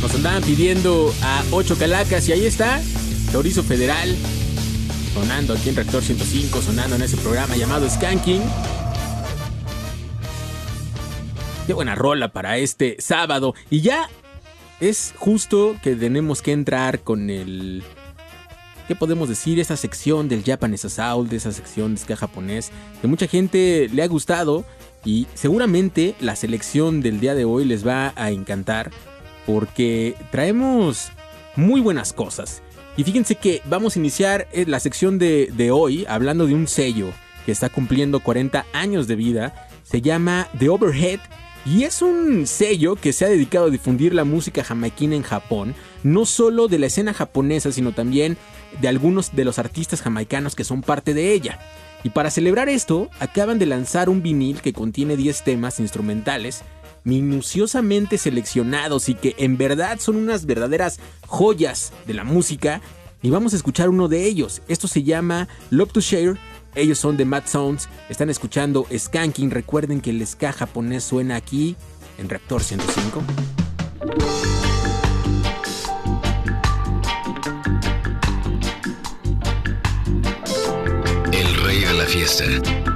Speaker 1: Nos andaban pidiendo a 8 calacas y ahí está, Chorizo Federal, sonando aquí en Rector 105, sonando en ese programa llamado Skanking. Qué buena rola para este sábado. Y ya es justo que tenemos que entrar con el... ¿Qué podemos decir? Esa sección del Japanese Soul, de esa sección de ska japonés, que mucha gente le ha gustado y seguramente la selección del día de hoy les va a encantar porque traemos muy buenas cosas. Y fíjense que vamos a iniciar eh, la sección de, de hoy hablando de un sello que está cumpliendo 40 años de vida. Se llama The Overhead y es un sello que se ha dedicado a difundir la música jamaiquina en Japón, no solo de la escena japonesa, sino también de algunos de los artistas jamaicanos que son parte de ella. Y para celebrar esto, acaban de lanzar un vinil que contiene 10 temas instrumentales minuciosamente seleccionados y que en verdad son unas verdaderas joyas de la música. Y vamos a escuchar uno de ellos. Esto se llama Love to Share. Ellos son de Mad Sounds. Están escuchando Skanking. Recuerden que el ska japonés suena aquí en Reactor 105.
Speaker 4: El rey de la fiesta.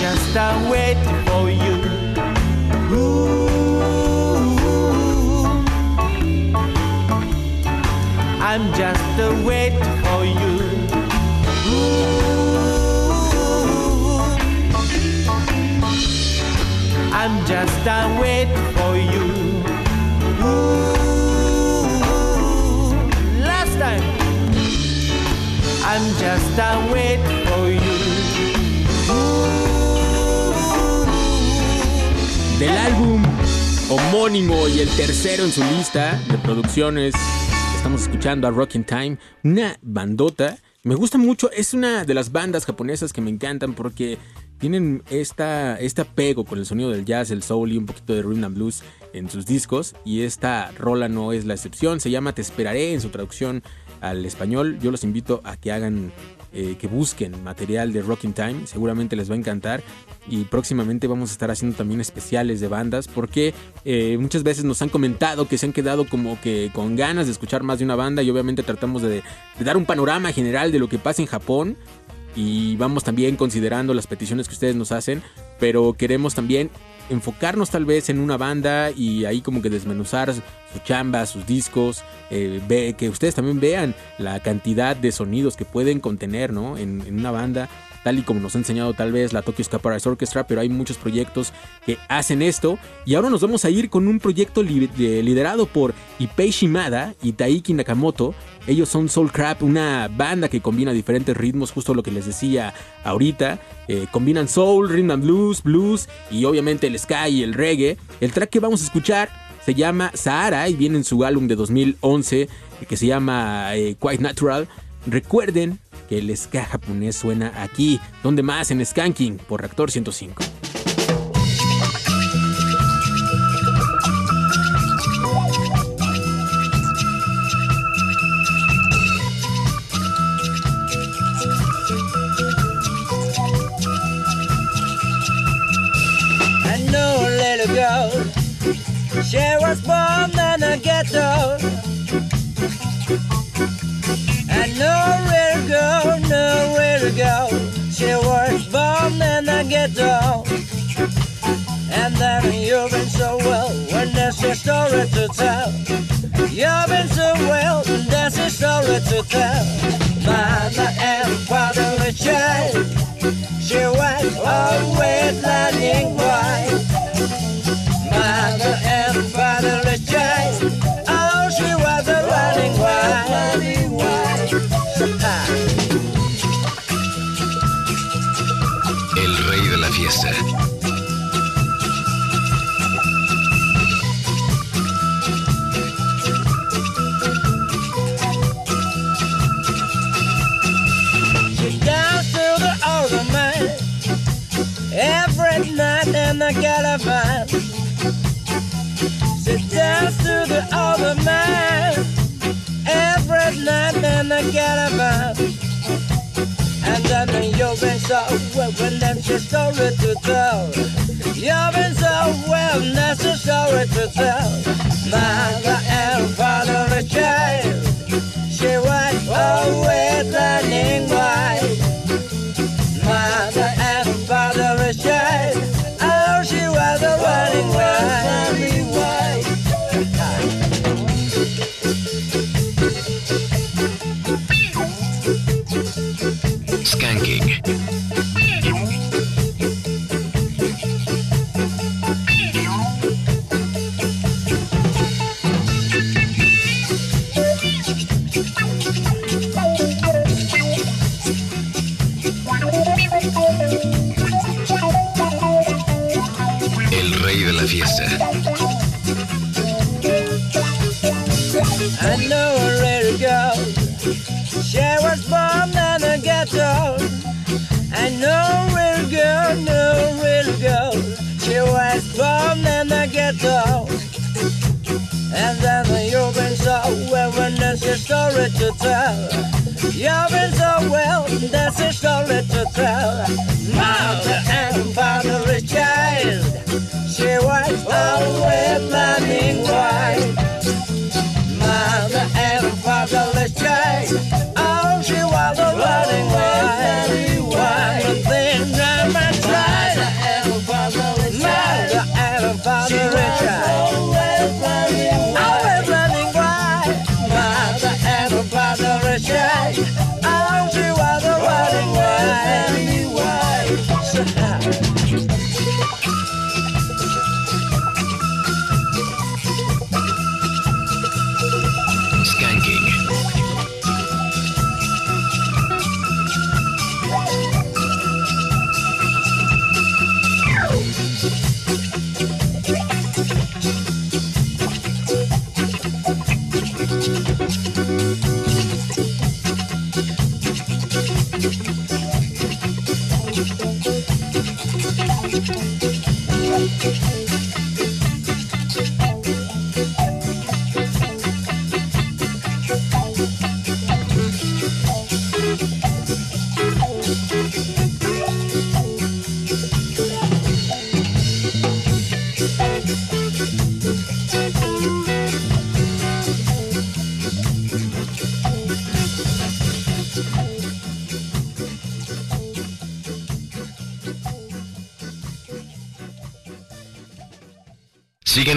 Speaker 13: just I'm waiting for you. Ooh, I'm just a waiting for you. Ooh, I'm just a waiting for you. Ooh, last time. I'm just a
Speaker 1: waiting. Y el tercero en su lista de producciones. Estamos escuchando a Rocking Time, una bandota. Me gusta mucho, es una de las bandas japonesas que me encantan porque tienen esta, este apego con el sonido del jazz, el soul y un poquito de rhythm and blues en sus discos. Y esta rola no es la excepción, se llama Te esperaré en su traducción al español. Yo los invito a que hagan, eh, que busquen material de Rocking Time, seguramente les va a encantar. Y próximamente vamos a estar haciendo también especiales de bandas porque eh, muchas veces nos han comentado que se han quedado como que con ganas de escuchar más de una banda y obviamente tratamos de, dar un panorama general de lo que pasa en Japón y vamos también considerando las peticiones que ustedes nos hacen, pero queremos también enfocarnos tal vez en una banda y ahí como que desmenuzar su chamba, sus discos, eh, ve, que ustedes también vean la cantidad de sonidos que pueden contener ¿no? en una banda tal y como nos ha enseñado tal vez la Tokyo Ska Paradise Orchestra, pero hay muchos proyectos que hacen esto. Y ahora nos vamos a ir con un proyecto li- de- liderado por Ipei Shimada y Taiki Nakamoto. Ellos son Soul Crap, una banda que combina diferentes ritmos, justo lo que les decía ahorita. Eh, combinan soul, rhythm and blues, blues y obviamente el ska y el reggae. El track que vamos a escuchar se llama Sahara y viene en su álbum de 2011 que se llama eh, Quite Natural. Recuerden que el ska japonés suena aquí, donde más en Skanking por Reactor 105.
Speaker 13: I know a little girl. She was born in a ghetto. I nowhere to go, girl, no little girl. She was born in a ghetto. And then you've been so well when there's a story to tell. You've been so well when there's a story to tell. Mother and father a child. She was always learning why.
Speaker 4: Rey de la fiesta.
Speaker 13: She danced to the older man every night in the caravan. She danced to the older man every night in the caravan. And then you've been so well when there's a story to tell. You've been so well, that's a story to tell. Mother and father a child. She was always learning why. Mother and father a child.
Speaker 4: Skanking.
Speaker 13: Ghetto. And then you've been so well when there's a story to tell. You've been so well, there's a story to tell. Mother and father child. She was always learning why.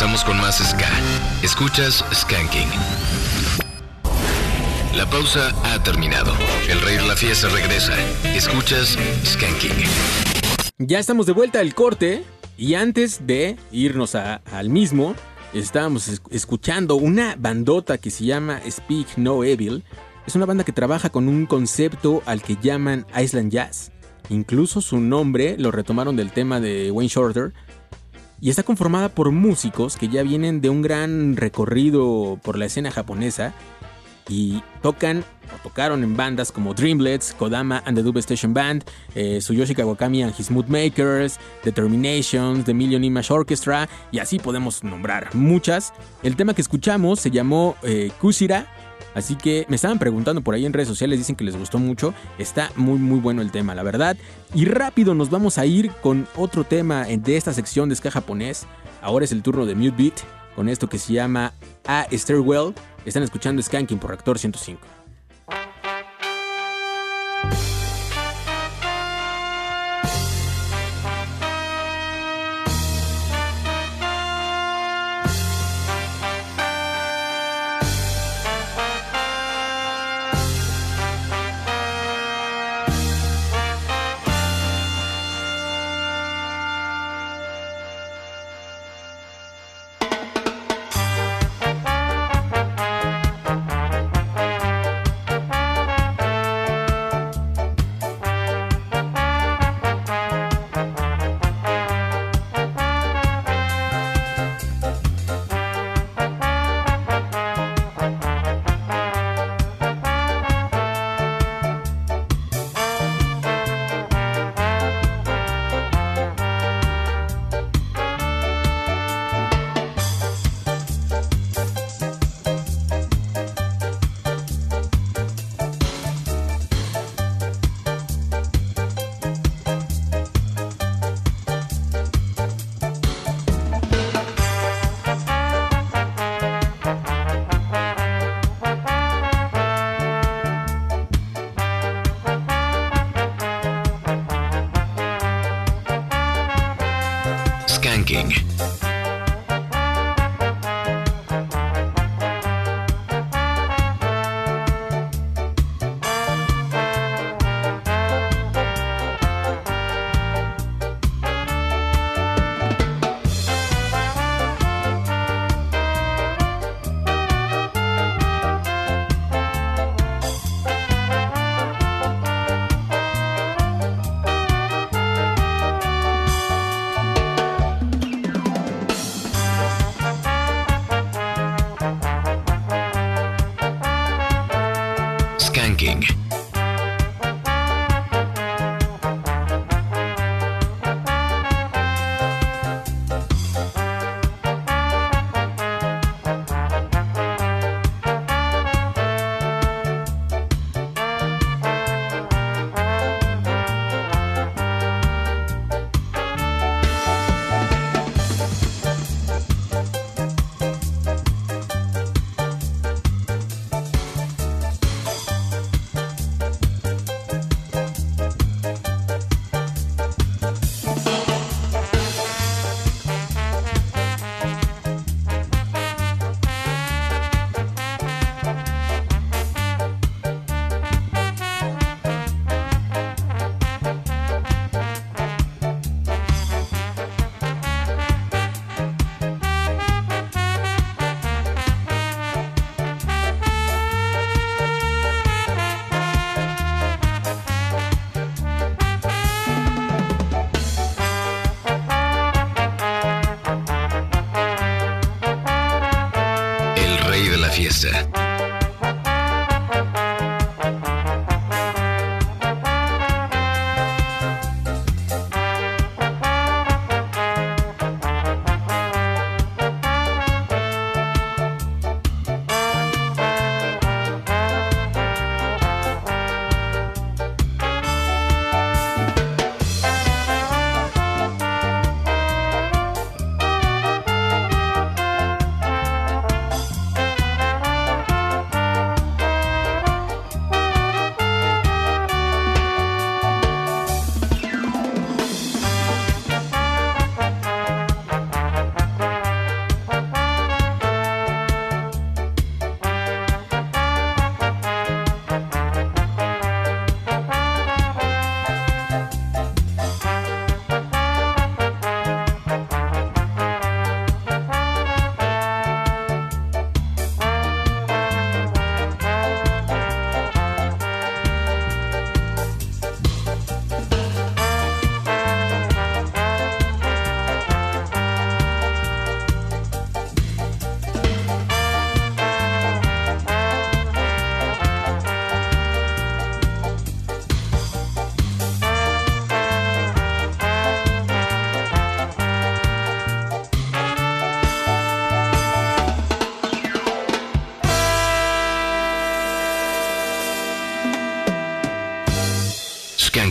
Speaker 4: Regresamos con más Ska. Escuchas Skanking. La pausa ha terminado. El rey de la fiesta regresa. Escuchas Skanking.
Speaker 1: Ya estamos de vuelta al corte y antes de irnos al mismo, estábamos es- escuchando una bandota que se llama Speak No Evil. Es una banda que trabaja con un concepto al que llaman Island Jazz. Incluso su nombre lo retomaron del tema de Wayne Shorter. Y está conformada por músicos que ya vienen de un gran recorrido por la escena japonesa y tocan o tocaron en bandas como Dreamlets, Kodama and the Dube Station Band, eh, Tsuyoshi Kawakami and His Mood Makers, Determinations, The Million Image Orchestra y así podemos nombrar muchas. El tema que escuchamos se llamó eh, Kusira. Así que me estaban preguntando por ahí en redes sociales, dicen que les gustó mucho. Está muy muy bueno el tema, la verdad. Y rápido nos vamos a ir con otro tema de esta sección de ska japonés. Ahora es el turno de Mute Beat con esto que se llama A Stairwell. Están escuchando Skanking por Reactor 105.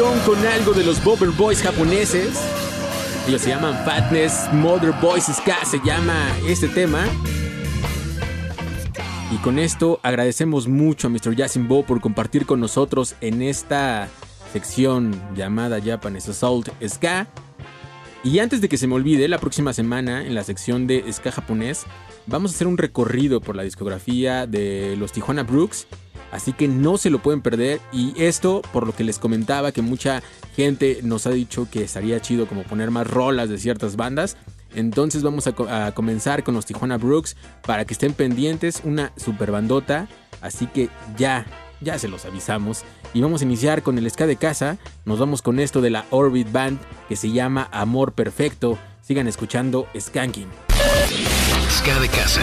Speaker 1: Con algo de los Bobber Boys japoneses. Ellos se llaman Fatness Mother Boys Ska, se llama este tema. Y con esto agradecemos mucho a Mr. Yasin Bo por compartir con nosotros en esta sección llamada Japanese Assault Ska. Y antes de que se me olvide, la próxima semana en la sección de Ska japonés vamos a hacer un recorrido por la discografía de los Tijuana Brooks. Así que no se lo pueden perder. Y esto, por lo que les comentaba, que mucha gente nos ha dicho que estaría chido como poner más rolas de ciertas bandas. Entonces vamos a, co- a comenzar con los Tijuana Brooks para que estén pendientes. Una super bandota. Así que ya, ya se los avisamos. Y vamos a iniciar con el ska de casa. Nos vamos con esto de la Orbit Band que se llama Amor Perfecto. Sigan escuchando Skanking.
Speaker 4: Ska de casa.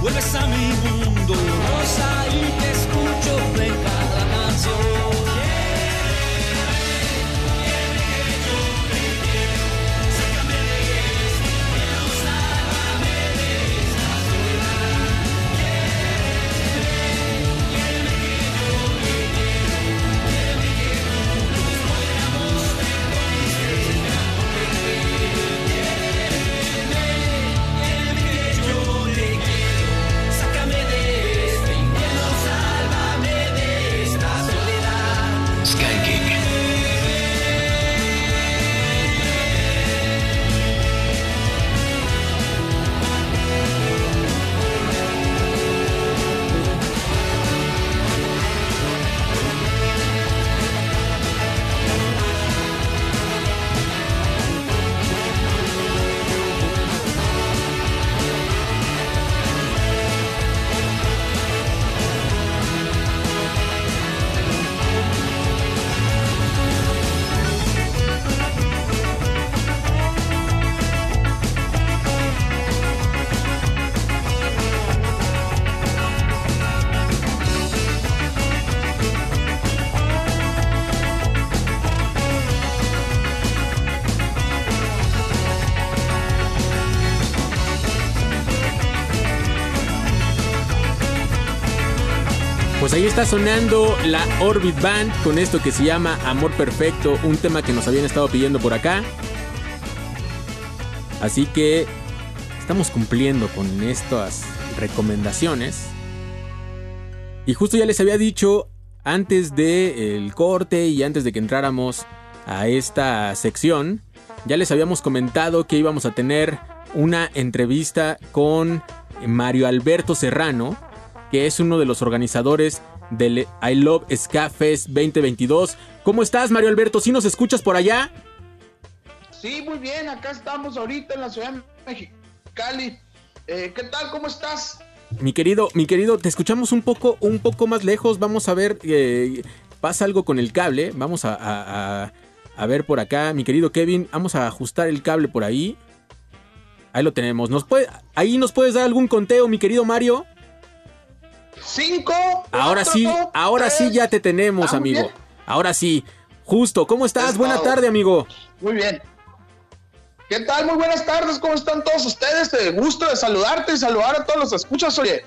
Speaker 9: Vuelves a mi
Speaker 1: está sonando la Orbit Band con esto que se llama Amor Perfecto, un tema que nos habían estado pidiendo por acá. Así que estamos cumpliendo con estas recomendaciones. Y justo ya les había dicho antes del corte y antes de que entráramos a esta sección, ya les habíamos comentado que íbamos a tener una entrevista con Mario Alberto Serrano, que es uno de los organizadores del I Love Ska Fest 2022. ¿Cómo estás, Mario Alberto? ¿Sí nos escuchas por allá?
Speaker 14: Sí, muy bien, acá estamos ahorita en la ciudad de Mexicali. Eh, ¿Qué tal? ¿Cómo estás?
Speaker 1: Mi querido, mi querido, te escuchamos un poco, un poco más lejos. Vamos a ver, eh, pasa algo con el cable. Vamos a, a- a- a ver por acá, mi querido Kevin. Vamos a ajustar el cable por ahí. Ahí lo tenemos. ¿Nos puede, ahí nos puedes dar algún conteo, mi querido Mario.
Speaker 14: Cinco.
Speaker 1: Ahora sí, ahora sí ya te tenemos,
Speaker 14: Ah,
Speaker 1: amigo.
Speaker 14: bien.
Speaker 1: Ahora sí. Justo, ¿cómo estás?
Speaker 14: Es
Speaker 1: Buena
Speaker 14: todo.
Speaker 1: tarde, amigo.
Speaker 14: Muy bien. ¿Qué tal? Muy buenas tardes, ¿cómo están todos ustedes? Eh, gusto de saludarte y saludar a todos los escuchas, oye.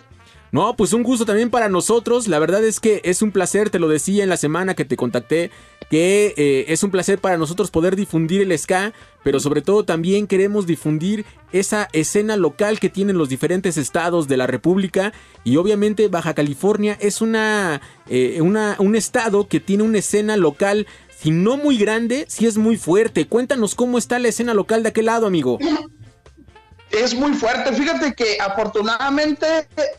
Speaker 1: No, pues un gusto también para nosotros. La verdad es que es un placer, te lo decía en la semana que te contacté, que eh, es un placer para nosotros poder difundir el ska, pero sobre todo también queremos difundir esa escena local que tienen los diferentes estados de la República y obviamente Baja California es una, eh, una un estado que tiene una escena local, si no muy grande, si es muy fuerte. Cuéntanos cómo está la escena local de aquel lado, amigo.
Speaker 14: Es muy fuerte. Fíjate que afortunadamente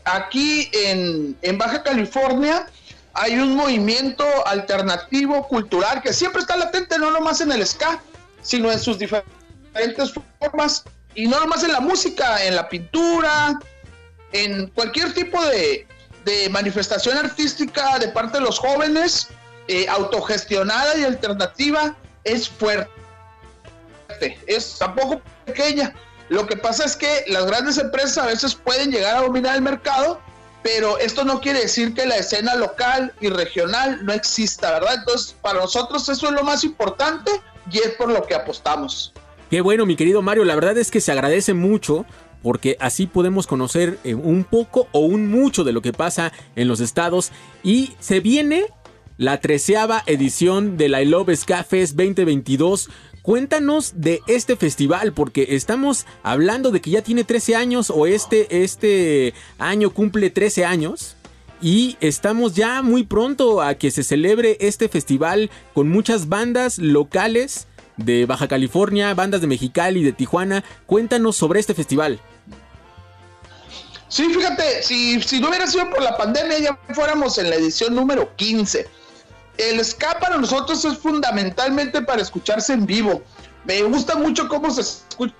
Speaker 14: aquí en, en Baja California hay un movimiento alternativo cultural que siempre está latente, no nomás en el ska, sino en sus diferentes formas, y no nomás en la música, en la pintura, en cualquier tipo de, manifestación artística de parte de los jóvenes. eh, autogestionada y alternativa es fuerte. Es tampoco pequeña. Lo que pasa es que las grandes empresas a veces pueden llegar a dominar el mercado, pero esto no quiere decir que la escena local y regional no exista, ¿verdad? Entonces, para nosotros eso es lo más importante y es por lo que apostamos.
Speaker 1: Qué bueno, mi querido Mario, la verdad es que se agradece mucho porque así podemos conocer eh, un poco o un mucho de lo que pasa en los estados y se viene la treceava edición de la I Love Ska Fest 2022. Cuéntanos de este festival, porque estamos hablando de que ya tiene 13 años o este, este año cumple 13 años. Y estamos ya muy pronto a que se celebre este festival con muchas bandas locales de Baja California, bandas de Mexicali, de Tijuana. Cuéntanos sobre este festival.
Speaker 14: Sí, fíjate, si, si no hubiera sido por la pandemia, ya fuéramos en la edición número 15. El ska para nosotros es fundamentalmente para escucharse en vivo. Me gusta mucho cómo se escucha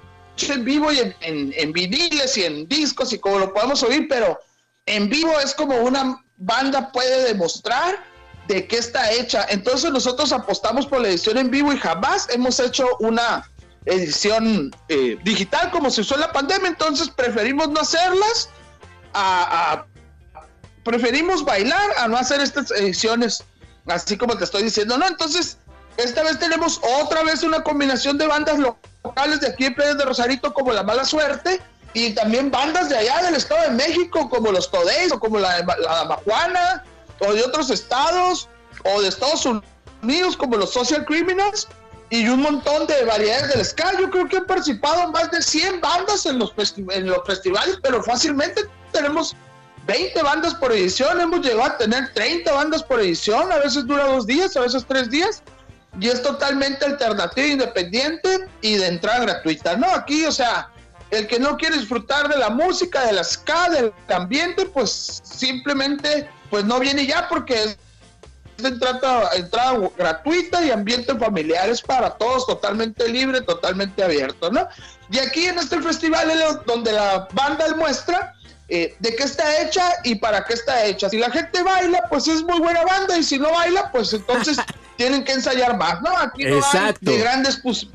Speaker 14: en vivo y en, viniles y en discos y cómo lo podemos oír, pero en vivo es como una banda puede demostrar de qué está hecha. Entonces nosotros apostamos por la edición en vivo y jamás hemos hecho una edición eh, digital como se usó en la pandemia. Entonces preferimos no hacerlas, a- preferimos bailar a no hacer estas ediciones, así como te estoy diciendo. No, entonces esta vez tenemos otra vez una combinación de bandas locales de aquí en Pérez de Rosarito como La Mala Suerte y también bandas de allá del Estado de México como los Todays o como la, la Damajuana o de otros estados o de Estados Unidos como los Social Criminals y un montón de variedades del ska. Yo creo que han participado más de 100 bandas en los, en los festivales, pero fácilmente tenemos 20 bandas por edición, hemos llegado a tener 30 bandas por edición, a veces dura dos días, a veces tres días, y es totalmente alternativa, independiente y de entrada gratuita. No, aquí, o sea, el que no quiere disfrutar de la música, de la ska, del ambiente, pues simplemente, pues no viene ya porque es entrada, entrada gratuita y ambiente familiar es para todos, totalmente libre, totalmente abierto, ¿no? Y aquí en este festival donde la banda muestra eh, de qué está hecha y para qué está hecha. Si la gente baila, pues es muy buena banda y si no baila, pues entonces tienen que ensayar más, ¿no? Aquí no
Speaker 1: Exacto.
Speaker 14: hay de grandes, pues,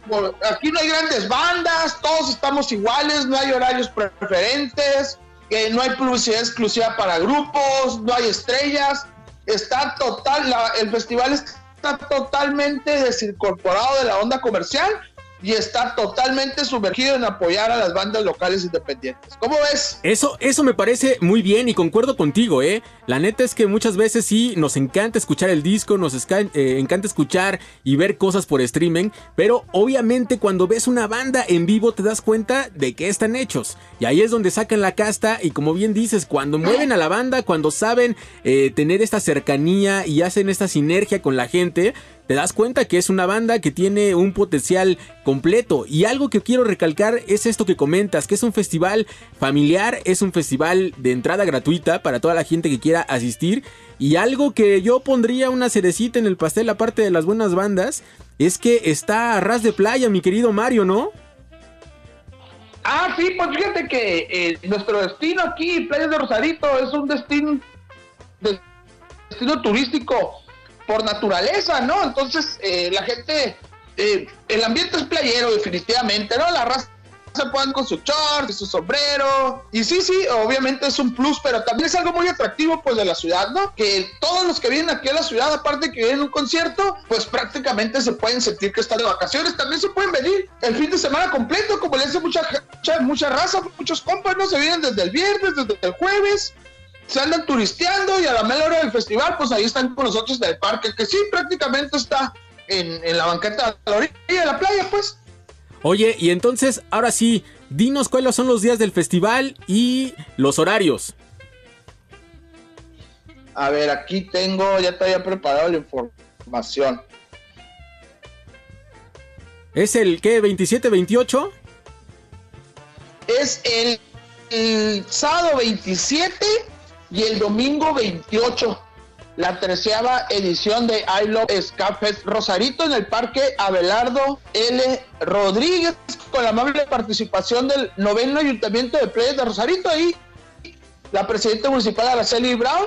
Speaker 14: aquí no hay grandes bandas, todos estamos iguales, no hay horarios preferentes, eh, no hay publicidad exclusiva para grupos, no hay estrellas, está total, la- el festival está totalmente desincorporado de la onda comercial y está totalmente sumergido en apoyar a las bandas locales independientes. ¿Cómo ves?
Speaker 1: Eso, eso me parece muy bien y concuerdo contigo, ¿eh? La neta es que muchas veces sí nos encanta escuchar el disco, nos eh, encanta escuchar y ver cosas por streaming, pero obviamente cuando ves una banda en vivo te das cuenta de qué están hechos. Y ahí es donde sacan la casta y como bien dices, cuando mueven a la banda, cuando saben eh, tener esta cercanía y hacen esta sinergia con la gente, te das cuenta que es una banda que tiene un potencial completo. Y algo que quiero recalcar es esto que comentas, que es un festival familiar, es un festival de entrada gratuita para toda la gente que quiera asistir. Y algo que yo pondría una cerecita en el pastel, aparte de las buenas bandas, es que está a ras de playa, mi querido Mario, ¿no?
Speaker 14: Ah, sí, pues fíjate que eh, nuestro destino aquí, Playa de Rosarito, es un destino, de- destino turístico por naturaleza, ¿no? Entonces, eh, la gente, eh, el ambiente es playero definitivamente, ¿no? La raza se pueden con su short y su sombrero. Y sí, sí, obviamente es un plus, pero también es algo muy atractivo pues de la ciudad, ¿no? Que todos los que vienen aquí a la ciudad, aparte que vienen a un concierto, pues prácticamente se pueden sentir que están de vacaciones. También se pueden venir el fin de semana completo, como le dice mucha, mucha, mucha raza, muchos compas, ¿no? Se vienen desde el viernes, desde el jueves. Se andan turisteando y a la mera hora del festival, pues ahí están con nosotros en el parque, que sí, prácticamente está en, en la banqueta a la orilla de la playa, pues.
Speaker 1: Oye, y entonces, ahora sí, dinos cuáles son los días del festival y los horarios.
Speaker 14: A ver, aquí tengo, ya te había preparado la información.
Speaker 1: ¿Es el qué? ¿27, 28?
Speaker 14: Es el, el sábado 27 y el domingo 28. La treceava edición de I Love Fest Rosarito en el Parque Abelardo L. Rodríguez con la amable participación del noveno Ayuntamiento de Playas de Rosarito. Ahí la presidenta municipal Araceli Brown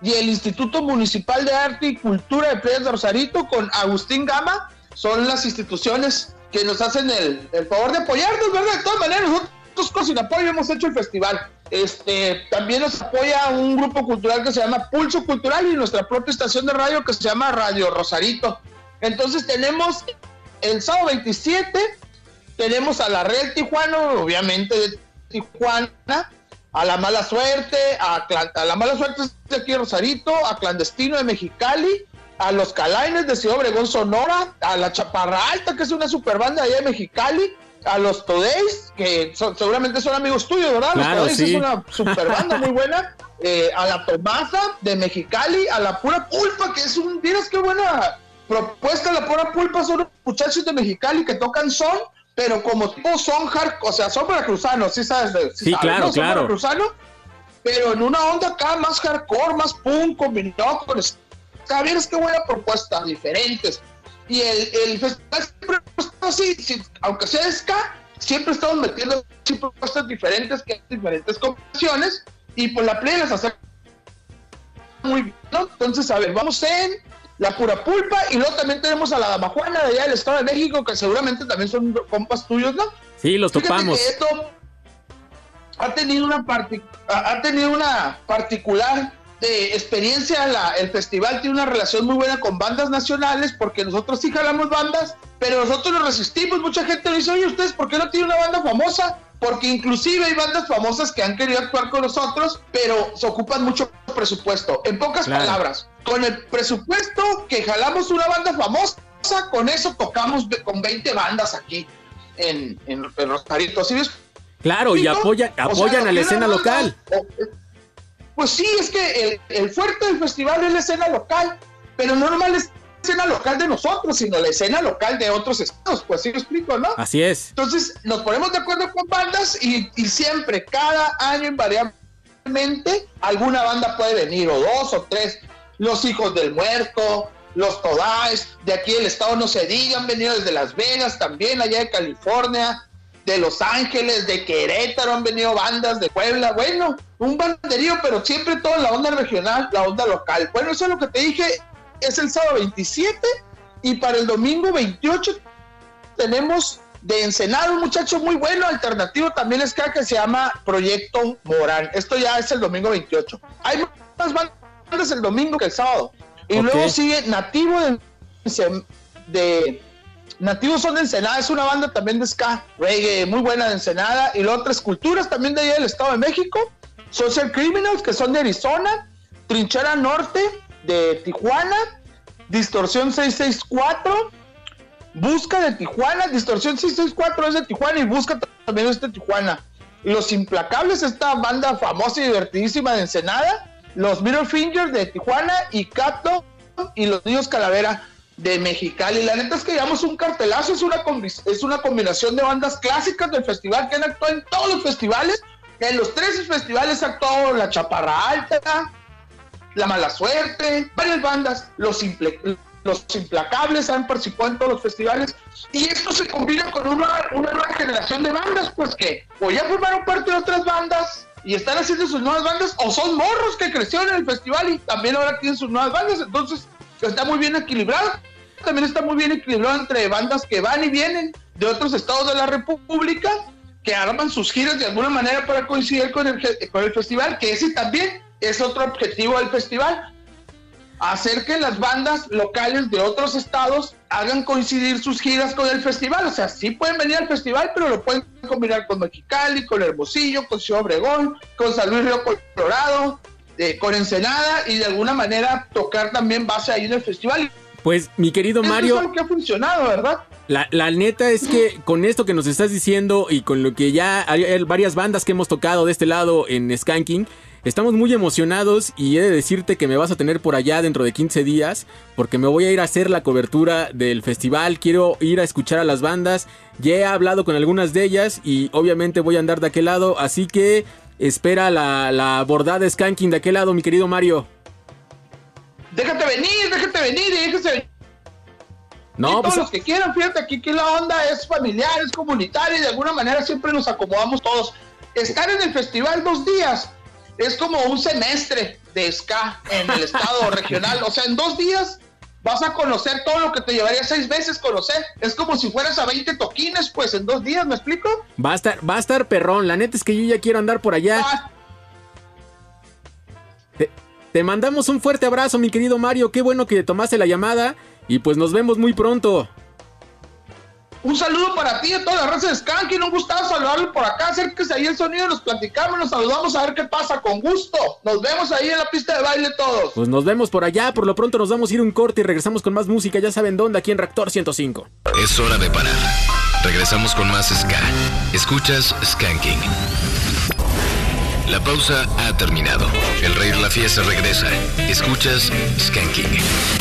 Speaker 14: y el Instituto Municipal de Arte y Cultura de Playas de Rosarito con Agustín Gama son las instituciones que nos hacen el, el favor de apoyarnos, ¿verdad? De todas maneras, nosotros sin apoyo hemos hecho el festival. Este, también nos apoya un grupo cultural que se llama Pulso Cultural y nuestra propia estación de radio que se llama Radio Rosarito. Entonces tenemos el sábado 27, tenemos a la Red Tijuana, obviamente de Tijuana, a la mala suerte, a, la mala suerte de aquí Rosarito, a Clandestino de Mexicali, a los Calaines de Ciudad Obregón Sonora, a la Chaparra Alta, que es una super banda allá de Mexicali, a los Todays, que son- seguramente son amigos tuyos, ¿verdad?
Speaker 1: Claro,
Speaker 14: los Todays
Speaker 1: sí.
Speaker 14: es una super banda muy buena. eh, a la Tomasa de Mexicali, a la Pura Pulpa, que es un, miras qué buena propuesta, la Pura Pulpa son unos muchachos de Mexicali que tocan son, pero como tipo son hardcore, o sea, son veracruzanos, sí sabes,
Speaker 1: Sí,
Speaker 14: sabes,
Speaker 1: claro,
Speaker 14: ¿no? Son
Speaker 1: claro.
Speaker 14: veracruzanos, pero en una onda acá más hardcore, más punk, combinado con ska. Vieras qué buena propuesta, diferentes. Y el, el festival siempre así, sí, aunque sea ska, siempre estamos metiendo propuestas diferentes, que hay diferentes combinaciones, y por la play las hacemos muy bien, ¿no? Entonces, a ver, vamos en la pura pulpa, y luego también tenemos a la Dama Juana de allá del Estado de México, que seguramente también son compas tuyos, ¿no?
Speaker 1: Sí, los
Speaker 14: Fíjate
Speaker 1: topamos.
Speaker 14: que esto ha tenido una ha tenido una particular eh, experiencia la- el festival tiene una relación muy buena con bandas nacionales porque nosotros sí jalamos bandas pero nosotros nos resistimos mucha gente nos dice oye ustedes por qué no tienen una banda famosa porque inclusive hay bandas famosas que han querido actuar con nosotros pero se ocupan mucho presupuesto en pocas
Speaker 1: Claro.
Speaker 14: palabras con el presupuesto que jalamos una banda famosa con eso tocamos de- con 20 bandas aquí en, en, en Rosarito ¿sí ves?
Speaker 1: Claro, y apoyan,
Speaker 14: O sea,
Speaker 1: apoyan a la escena local.
Speaker 14: banda- Pues sí, es que el, el fuerte del festival es la escena local, pero no nomás la escena local de nosotros, sino la escena local de otros estados, pues sí lo explico, ¿no?
Speaker 1: Así es.
Speaker 14: Entonces nos ponemos de acuerdo con bandas y, y siempre, cada año invariablemente, alguna banda puede venir, o dos o tres. Los Hijos del Muerto, los Todais, de aquí del estado no se diga, han venido desde Las Vegas también, allá de California, de Los Ángeles, de Querétaro, han venido bandas de Puebla, bueno, un banderío, pero siempre todo en la onda regional, la onda local. Bueno, eso es lo que te dije, es el sábado 27 y para el domingo 28 tenemos de Ensenada un muchacho muy bueno, alternativo también es que se llama Proyecto Morán. Esto ya es el domingo 28. Hay más bandas el domingo que el sábado. Y luego sigue Nativo de, de Nativos son de Ensenada, es una banda también de ska, reggae, muy buena de Ensenada. Y luego otras culturas también de allá del Estado de México. Social Criminals, que son de Arizona. Trinchera Norte, de Tijuana. Distorsión 664. Busca de Tijuana, Distorsión 664 es de Tijuana y Busca también es de Tijuana. Los Implacables, esta banda famosa y divertidísima de Ensenada. Los Middle Fingers de Tijuana y Cato y los Niños Calavera de Mexicali. La neta es que llevamos un cartelazo, es una, es una combinación de bandas clásicas del festival que han actuado en todos los festivales. En los tres festivales ha actuado La Chaparra Alta, La Mala Suerte, varias bandas, Los, Imple- los Implacables han participado en todos los festivales. Y esto se combina con una, una nueva generación de bandas, pues que o ya formaron parte de otras bandas y están haciendo sus nuevas bandas, o son morros que crecieron en el festival y también ahora tienen sus nuevas bandas. Entonces está muy bien equilibrado. También está muy bien equilibrado entre bandas que van y vienen de otros estados de la República, que arman sus giras de alguna manera para coincidir con el, con el festival, que ese también es otro objetivo del festival, hacer que las bandas locales de otros estados hagan coincidir sus giras con el festival. O sea, sí pueden venir al festival, pero lo pueden combinar con Mexicali, con Hermosillo, con Ciudad Obregón, con San Luis Río Colorado, eh, con Ensenada y de alguna manera tocar también base ahí en el festival.
Speaker 1: Pues, mi querido
Speaker 14: Eso
Speaker 1: Mario,
Speaker 14: es algo que ha funcionado, ¿verdad?
Speaker 1: La, la neta es que con esto que nos estás diciendo y con lo que ya hay hay varias bandas que hemos tocado de este lado en Skanking, estamos muy emocionados y he de decirte que me vas a tener por allá dentro de 15 días porque me voy a ir a hacer la cobertura del festival, quiero ir a escuchar a las bandas, ya he hablado con algunas de ellas y obviamente voy a andar de aquel lado, así que espera la, la bordada Skanking de aquel lado, mi querido Mario.
Speaker 14: Déjate venir, déjate venir y déjate venir.
Speaker 1: No,
Speaker 14: Y todos
Speaker 1: pues
Speaker 14: los que quieran, fíjate aquí que la onda es familiar, es comunitaria y de alguna manera siempre nos acomodamos todos. Estar en el festival dos días es como un semestre de ska en el estado regional. O sea, en dos días vas a conocer todo lo que te llevaría seis veces conocer. Es como si fueras a 20 toquines, pues en dos días, ¿me explico?
Speaker 1: Va a estar, va a estar perrón. La neta es que yo ya quiero andar por allá.
Speaker 14: Ah,
Speaker 1: Te, te mandamos un fuerte abrazo, mi querido Mario. Qué bueno que tomaste la llamada. Y pues nos vemos muy pronto.
Speaker 14: Un saludo para ti, a toda la raza de Skanking. Un gustado saludarlo por acá. Acérquese ahí el sonido, nos platicamos, nos saludamos a ver qué pasa. Con gusto. Nos vemos ahí en la pista de baile todos.
Speaker 1: Pues nos vemos por allá. Por lo pronto nos vamos a ir un corte y regresamos con más música. Ya saben dónde, aquí en Reactor 105.
Speaker 4: Es hora de parar. Regresamos con más Ska. Escuchas Skanking. La pausa ha terminado. El rey de la fiesta regresa. Escuchas. Skanking.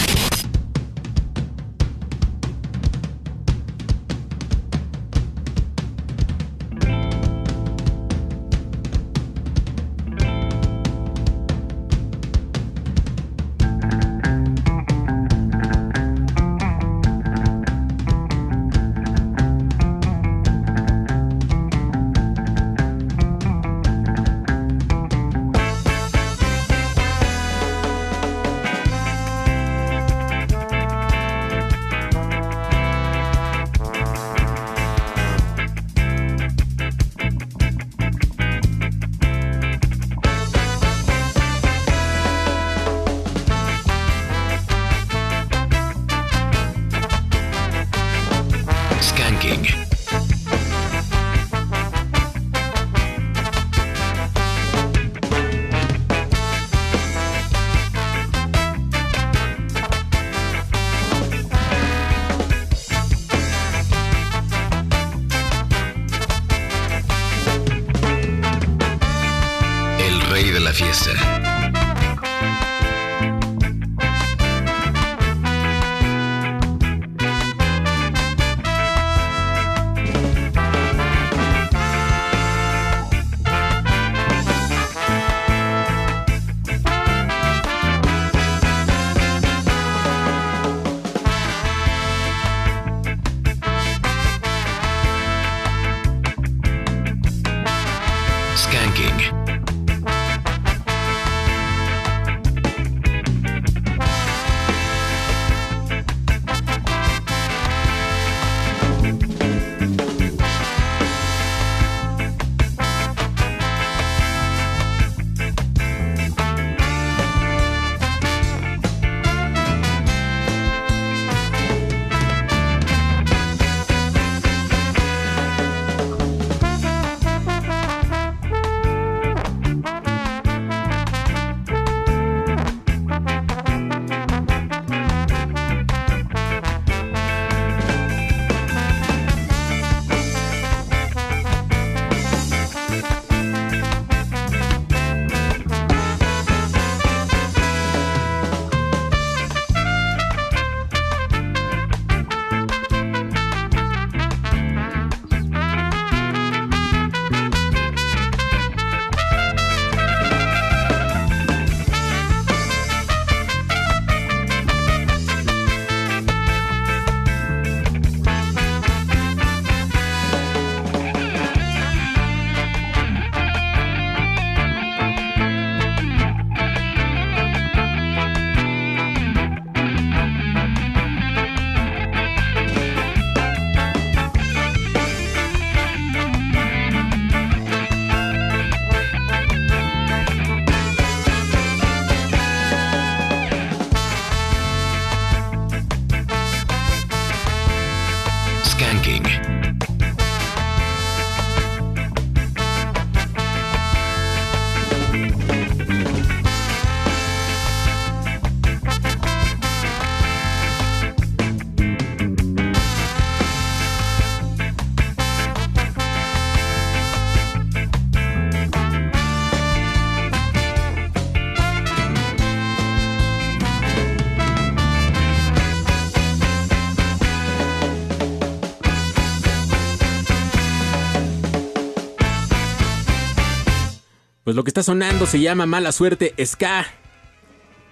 Speaker 1: Lo que está sonando se llama Mala Suerte Ska.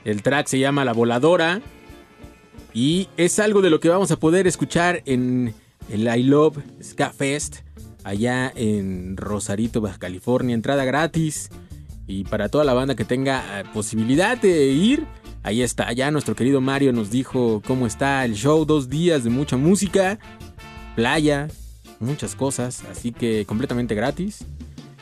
Speaker 1: El track se llama La Voladora. Y es algo de lo que vamos a poder escuchar en el I Love Ska Fest. Allá en Rosarito, Baja California. Entrada gratis. Y para toda la banda que tenga eh, posibilidad de ir, ahí está. Ya nuestro querido Mario nos dijo cómo está el show. Dos días de mucha música, playa, muchas cosas. Así que completamente gratis.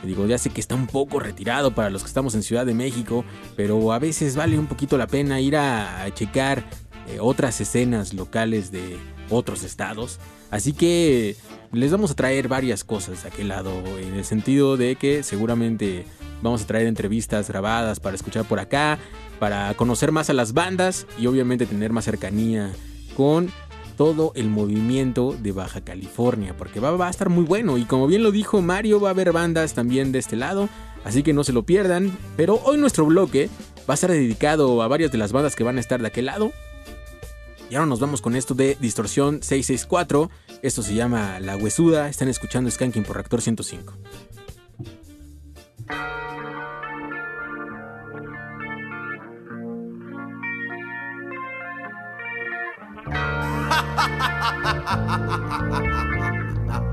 Speaker 1: Digo, ya sé que está un poco retirado para los que estamos en Ciudad de México, pero a veces vale un poquito la pena ir a, a checar eh, otras escenas locales de otros estados. Así que les vamos a traer varias cosas de aquel lado, en el sentido de que seguramente vamos a traer entrevistas grabadas para escuchar por acá, para conocer más a las bandas y obviamente tener más cercanía con todo el movimiento de Baja California, porque va, a estar muy bueno y como bien lo dijo Mario, va a haber bandas también de este lado, así que no se lo pierdan, pero hoy nuestro bloque va a estar dedicado a varias de las bandas que van a estar de aquel lado. Y ahora nos vamos con esto de Distorsión 664. Esto se llama La Huesuda. Están escuchando Skanking por Reactor 105.
Speaker 15: Skanking.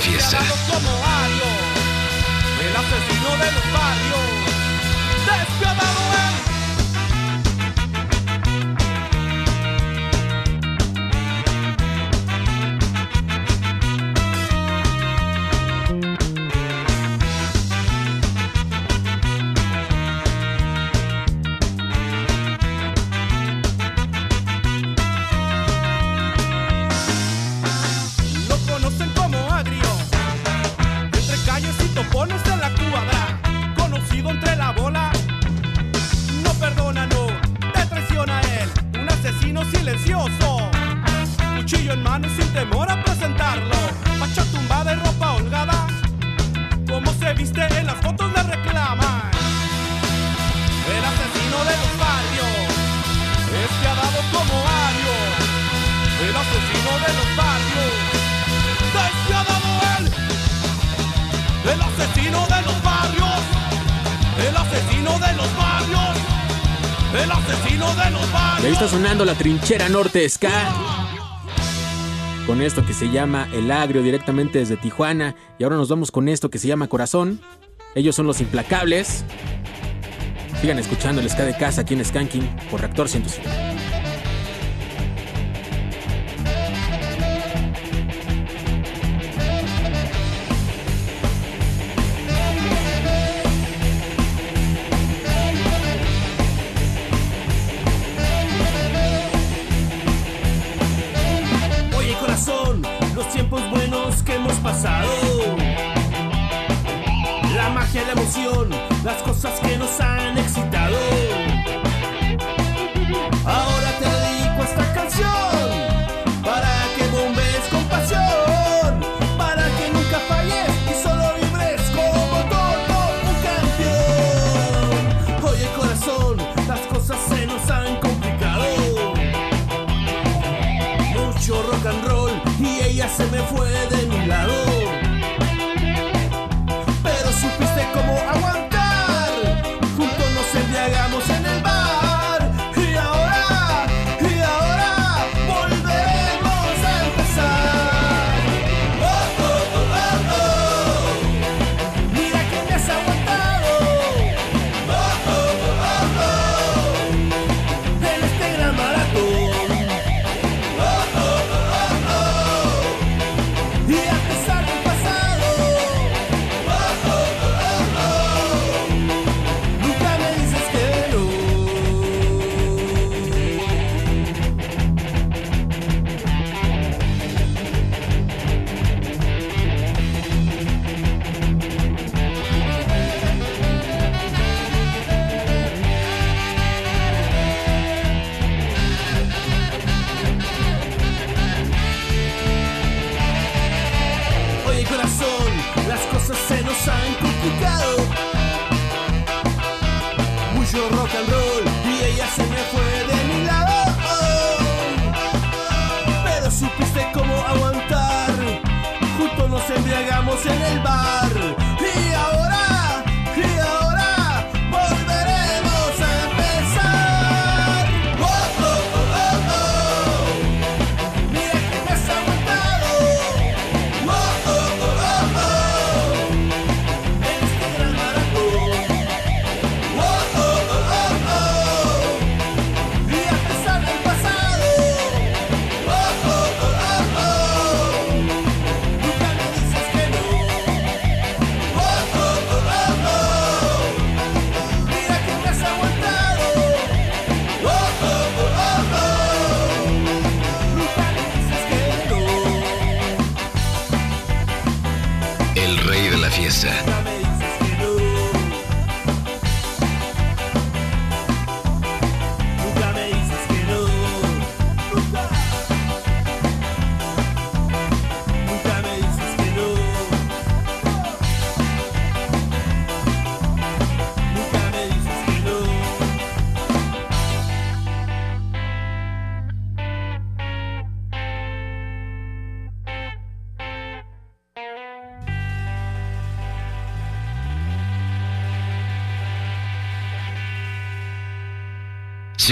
Speaker 4: fiesta.
Speaker 15: Como Ario, el asesino de los barrios, despiadado.
Speaker 5: Norte Ska con esto que se llama El Agrio directamente desde Tijuana. Y ahora nos vamos con esto que se llama Corazón. Ellos son los implacables. Sigan escuchando el Ska de casa aquí en Skanking por Reactor 105.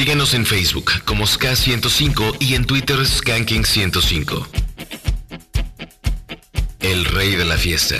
Speaker 4: Síguenos en Facebook como SK105 y en Twitter Skanking105. El rey de la fiesta.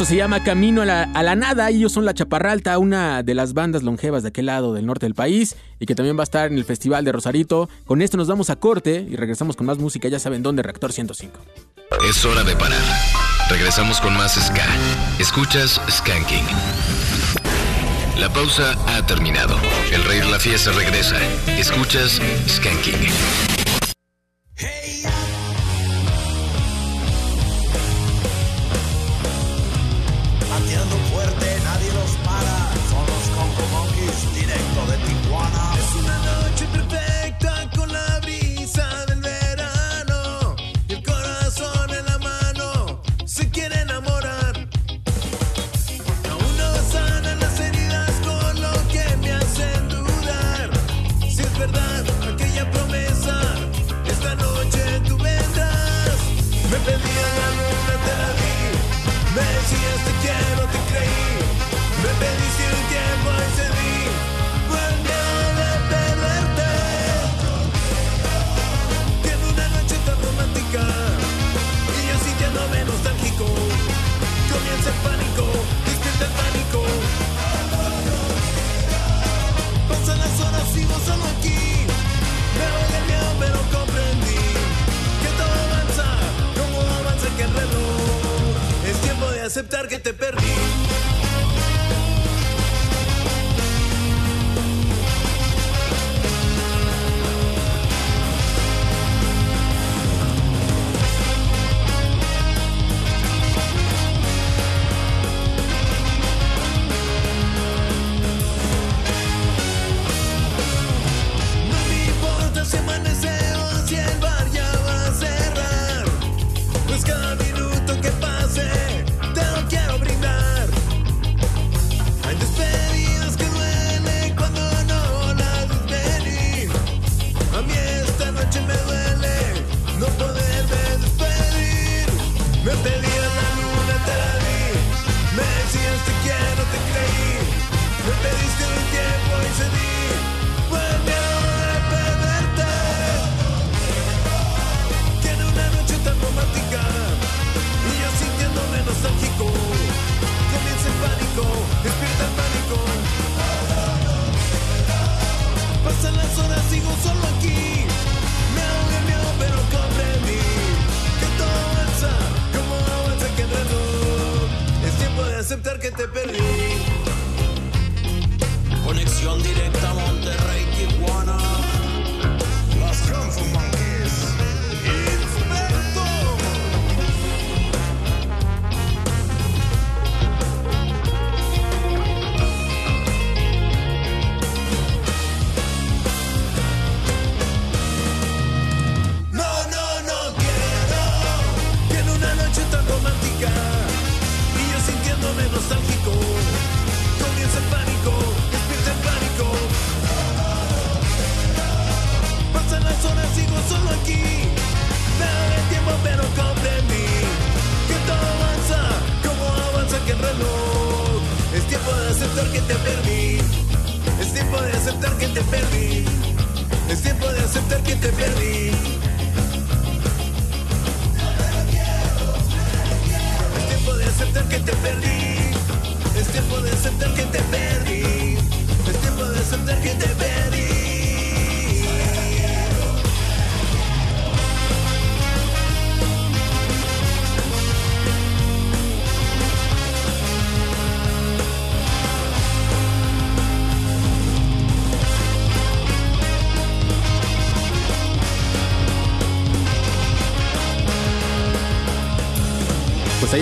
Speaker 9: Esto
Speaker 1: se llama Camino a la, Nada. Y ellos son La Chaparralta, una de las bandas longevas de aquel lado del norte del país y que también va a estar en el Festival de Rosarito. Con esto nos vamos a corte y regresamos con más música. Ya saben dónde, Reactor 105.
Speaker 4: Es hora de parar. Regresamos con más Ska. Escuchas Skanking. La pausa ha terminado. El rey de la fiesta regresa. Escuchas Skanking.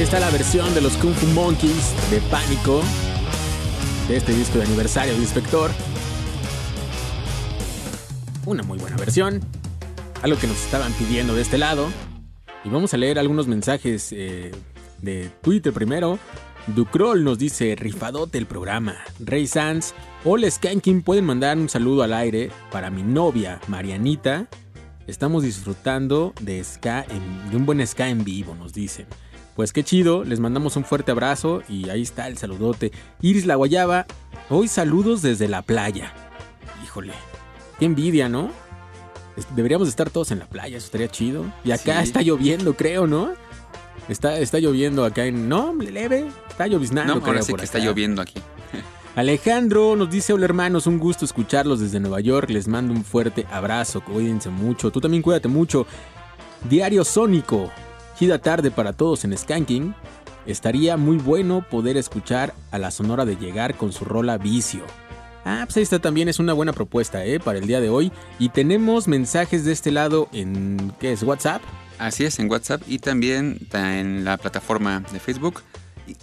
Speaker 1: Está la versión de los Kung Fu Monkeys de Pánico, de este disco de aniversario de Inspector. Una muy buena versión, algo que nos estaban pidiendo de este lado. Y vamos a leer algunos mensajes eh, de Twitter primero. Ducrol nos dice, rifadote el programa. Rey Sanz, hola Skanking, pueden mandar un saludo al aire para mi novia, Marianita. Estamos disfrutando de, ska de un buen ska en vivo, nos dicen. Pues qué chido, les mandamos un fuerte abrazo y ahí está el saludote. Iris La Guayaba, hoy saludos desde la playa. Híjole, qué envidia, ¿no? Deberíamos estar todos en la playa, eso estaría chido. Y acá
Speaker 2: Sí.
Speaker 1: está lloviendo, creo, ¿no? Está, está lloviendo acá en... No, leve, está lloviznando.
Speaker 2: No, ahora
Speaker 1: creo,
Speaker 2: sí que está
Speaker 1: acá.
Speaker 2: lloviendo aquí.
Speaker 1: Alejandro nos dice, hola hermanos, un gusto escucharlos desde Nueva York, les mando un fuerte abrazo, cuídense mucho, tú también cuídate mucho. Diario Sónico, chida tarde para todos en Skanking, estaría muy bueno poder escuchar a la Sonora de llegar con su rola Vicio. Ah, pues esta también es una buena propuesta, ¿eh? Para el día de hoy. Y tenemos mensajes de este lado en, ¿qué es? ¿WhatsApp?
Speaker 2: Así es, en WhatsApp y también ta- en la plataforma de Facebook.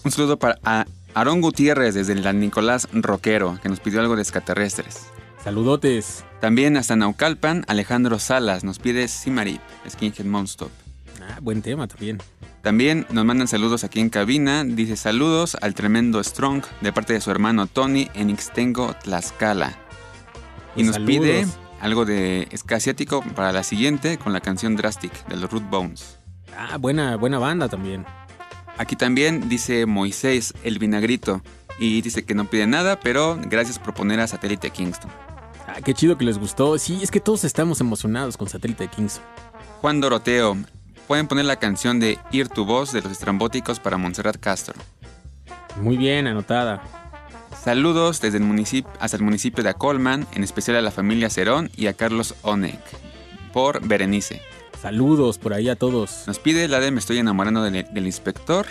Speaker 2: Un saludo para a Aarón Gutiérrez desde la Nicolás Roquero, que nos pidió algo de extraterrestres.
Speaker 1: Saludotes.
Speaker 2: También hasta Naucalpan, Alejandro Salas nos pide Simarip, Skinhead Monstop.
Speaker 1: Ah, buen tema también.
Speaker 2: También nos mandan saludos aquí en cabina. Dice saludos al tremendo Strong de parte de su hermano Tony en Ixtengo, Tlaxcala. Y
Speaker 1: Pues
Speaker 2: nos
Speaker 1: saludos.
Speaker 2: pide algo de ska asiático para la siguiente con la canción Drastic de los Root Bones.
Speaker 1: Ah, buena, buena banda también.
Speaker 2: Aquí también dice Moisés el Vinagrito y dice que no pide nada, pero gracias por poner a Satélite Kingston.
Speaker 1: Ah, qué chido que les gustó. Sí, es que todos estamos emocionados con Satélite Kingston.
Speaker 2: Juan Doroteo, pueden poner la canción de Ir tu voz de los estrambóticos para Montserrat Castro.
Speaker 1: Muy bien, anotada.
Speaker 2: Saludos desde el municipio hasta el municipio de Acolman, en especial a la familia Cerón y a Carlos Onek. Por Berenice.
Speaker 1: Saludos por ahí a todos.
Speaker 2: Nos pide la de Me estoy enamorando del, del inspector.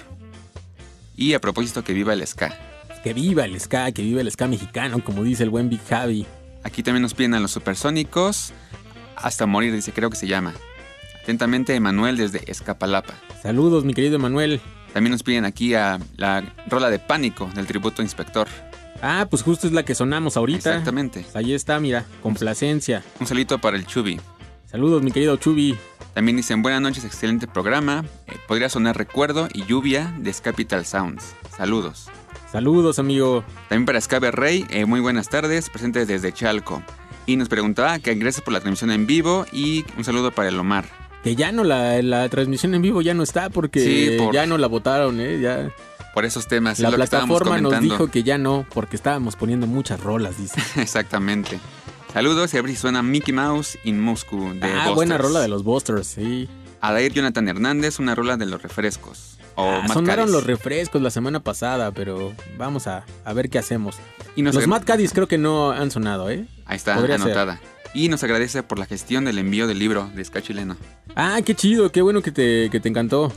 Speaker 2: Y a propósito, que viva el ska.
Speaker 1: Que viva el ska, que viva el ska mexicano, como dice el buen Big Javi.
Speaker 2: Aquí también nos piden a los supersónicos. Hasta morir, dice, creo que se llama. Atentamente, Emanuel desde Escapalapa.
Speaker 1: Saludos, mi querido Emanuel.
Speaker 2: También nos piden aquí a la rola de pánico del tributo inspector.
Speaker 1: Ah, pues justo es la que sonamos ahorita.
Speaker 2: Exactamente.
Speaker 1: Pues ahí está, mira, complacencia.
Speaker 2: Un salito para el Chubi.
Speaker 1: Saludos, mi querido Chubi.
Speaker 2: También dicen buenas noches, excelente programa. Eh, podría sonar Recuerdo y Lluvia de Capital Sounds. Saludos.
Speaker 1: Saludos, amigo.
Speaker 2: También para Scabe Rey, eh, muy buenas tardes, presentes desde Chalco. Y nos preguntaba que gracias por la transmisión en vivo y un saludo para el Omar.
Speaker 1: Que ya no, la, la transmisión en vivo ya no está porque
Speaker 2: Sí, por-
Speaker 1: ya no la votaron, ¿eh? Ya.
Speaker 2: Por esos temas,
Speaker 1: La
Speaker 2: es
Speaker 1: plataforma nos dijo que ya no, porque estábamos poniendo muchas rolas, dice.
Speaker 2: Exactamente. Saludos y a ver si suena Mickey Mouse in Moscow de
Speaker 1: ah,
Speaker 2: Busters.
Speaker 1: buena rola de los Busters, sí.
Speaker 2: Adair Jonathan Hernández, una rola de los refrescos. O
Speaker 1: Ah, sonaron los refrescos la semana pasada, pero vamos a, a ver qué hacemos.
Speaker 2: Y
Speaker 1: los Mad Caddies creo que no han sonado, ¿eh?
Speaker 2: Ahí está,
Speaker 1: Podría ser.
Speaker 2: Y nos agradece por la gestión del envío del libro de Ska Chileno.
Speaker 1: Ah, qué chido, qué bueno que te, que te encantó.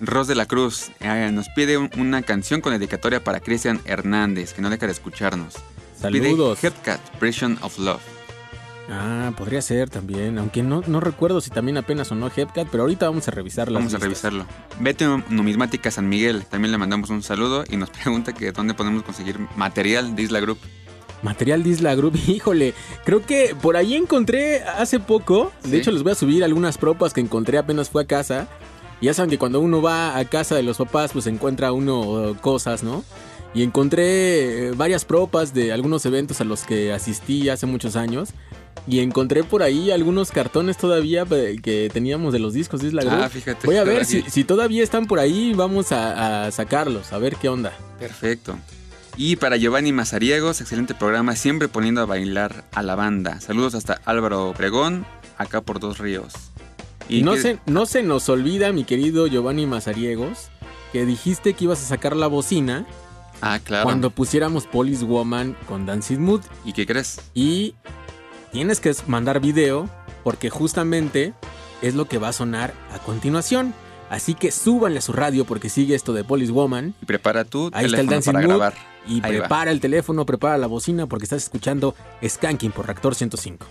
Speaker 2: Ros de la Cruz eh, nos pide un- una canción con dedicatoria para Cristian Hernández, que no deja de escucharnos.
Speaker 1: Saludos.
Speaker 2: Pide Headcat, Version of Love.
Speaker 1: Ah, podría ser también, aunque no, no recuerdo si también apenas sonó Hepcat, pero ahorita vamos a revisar las
Speaker 2: Vamos a revisarlo. Vete Numismática San Miguel, también le mandamos un saludo y nos pregunta que dónde podemos conseguir material de Isla Group.
Speaker 1: Material de Isla Group, híjole, creo que por ahí encontré hace poco, de
Speaker 2: ¿Sí?
Speaker 1: hecho les voy a subir algunas propas que encontré apenas fue a casa. Y ya saben que cuando uno va a casa de los papás, pues encuentra uno cosas, ¿no? Y encontré eh, varias propas de algunos eventos a los que asistí hace muchos años. Y encontré por ahí algunos cartones todavía que teníamos de los discos de Isla Group.
Speaker 2: Ah, fíjate.
Speaker 1: Voy a ver si todavía están por ahí, vamos a, a sacarlos, a ver qué onda.
Speaker 2: Perfecto. Y para Giovanni Mazariegos, excelente programa, siempre poniendo a bailar a la banda. Saludos hasta Álvaro Obregón, acá por Dos Ríos.
Speaker 1: Y no
Speaker 2: que-
Speaker 1: se, no se nos olvida, mi querido Giovanni Mazariegos, que dijiste que ibas a sacar la bocina
Speaker 2: Ah, claro.
Speaker 1: cuando pusiéramos Police Woman con Dancing Mood.
Speaker 2: ¿Y qué crees?
Speaker 1: Y tienes que mandar video porque justamente es lo que va a sonar a continuación. Así que súbanle a su radio porque sigue esto de Police Woman.
Speaker 2: Y prepara tu
Speaker 1: Ahí está el Dancing
Speaker 2: para
Speaker 1: Mood.
Speaker 2: grabar.
Speaker 1: Y
Speaker 2: Ahí va.
Speaker 1: prepara el teléfono, prepara la bocina porque estás escuchando Skanking por Reactor 105.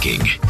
Speaker 16: thinking.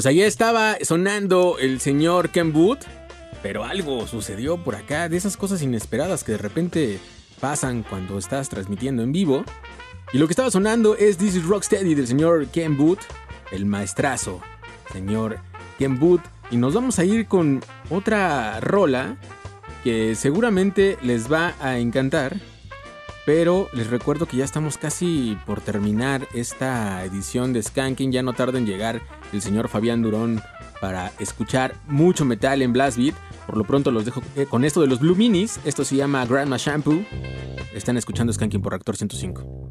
Speaker 1: Pues ahí estaba sonando el señor Ken Booth, pero algo sucedió por acá, de esas cosas inesperadas que de repente pasan cuando estás transmitiendo en vivo. Y lo que estaba sonando es This is Rocksteady del señor Ken Booth, el maestrazo, señor Ken Booth. Y nos vamos a ir con otra rola que seguramente les va a encantar. Pero les recuerdo que ya estamos casi por terminar esta edición de Skanking. Ya no tarda en llegar el señor Fabián Durón para escuchar mucho metal en Blast Beat. Por lo pronto los dejo eh, con esto de los Blue Minis. Esto se llama Grandma Shampoo. Están escuchando Skanking por Reactor 105.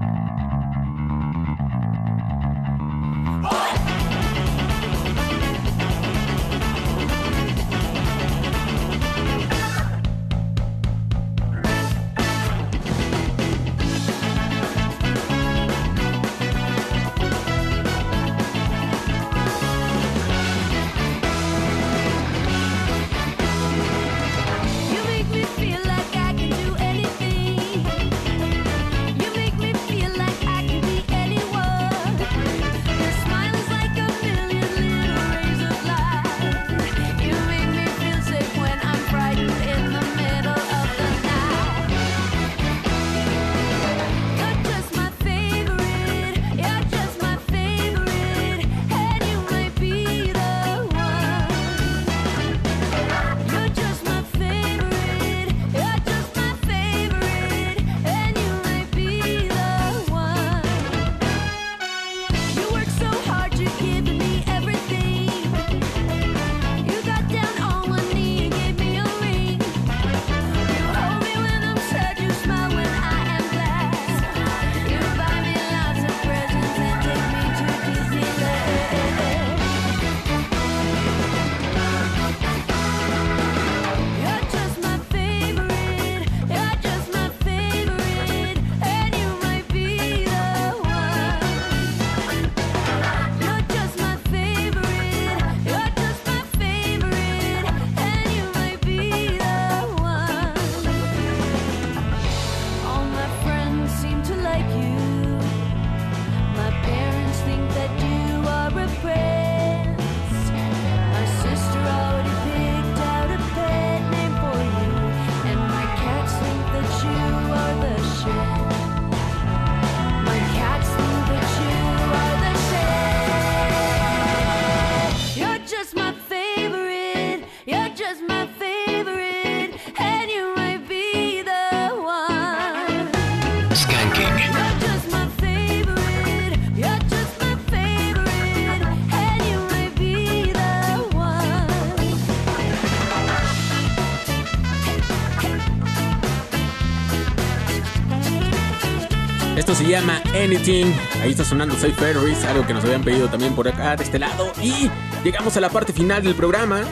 Speaker 1: llama Anything. Ahí está sonando Safe Ferries, algo que nos habían pedido también por acá de este lado. Y llegamos a la parte final del programa.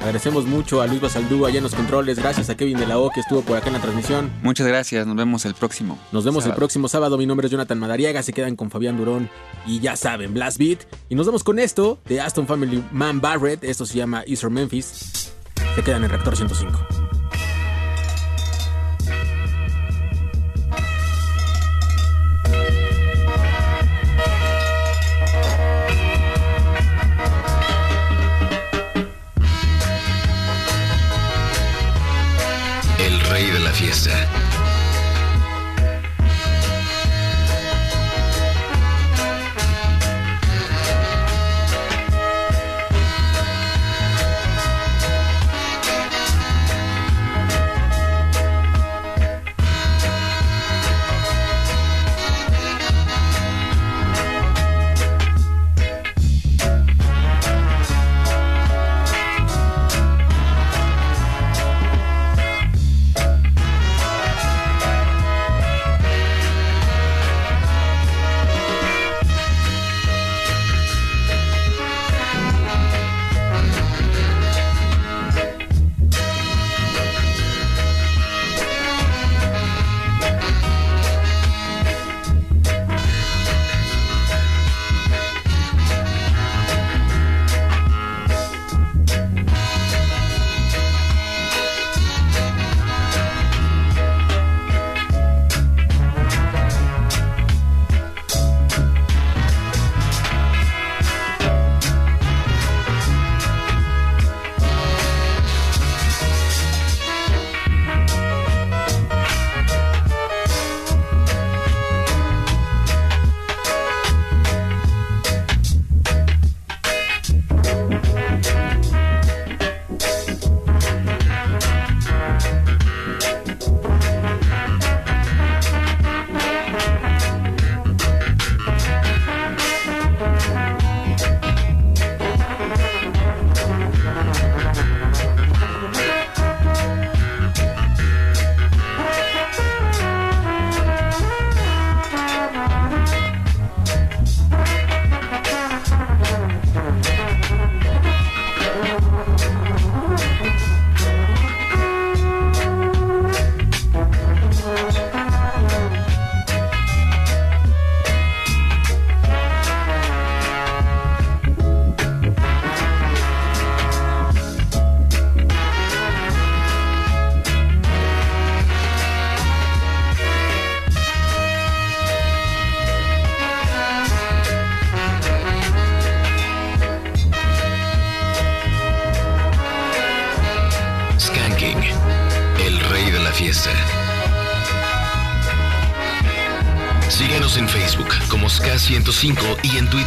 Speaker 1: Agradecemos mucho a Luis Basaldú allá en los controles. Gracias a Kevin de la O que estuvo por acá en la transmisión.
Speaker 2: Muchas gracias. Nos vemos el próximo.
Speaker 1: Nos vemos el próximo sábado. Mi nombre es Jonathan Madariaga. Se quedan con Fabián Durón y ya saben, Blast Beat. Y nos vemos con esto de Aston Family Man Barrett. Esto se llama Easter Memphis. Se quedan en Reactor 105.
Speaker 9: fiesta.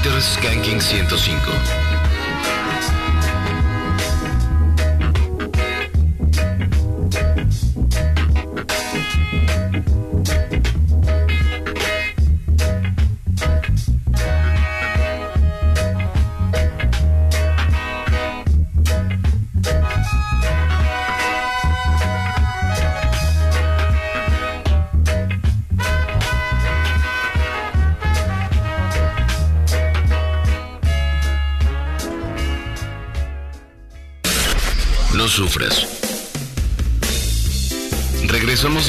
Speaker 4: Peter Skanking 105.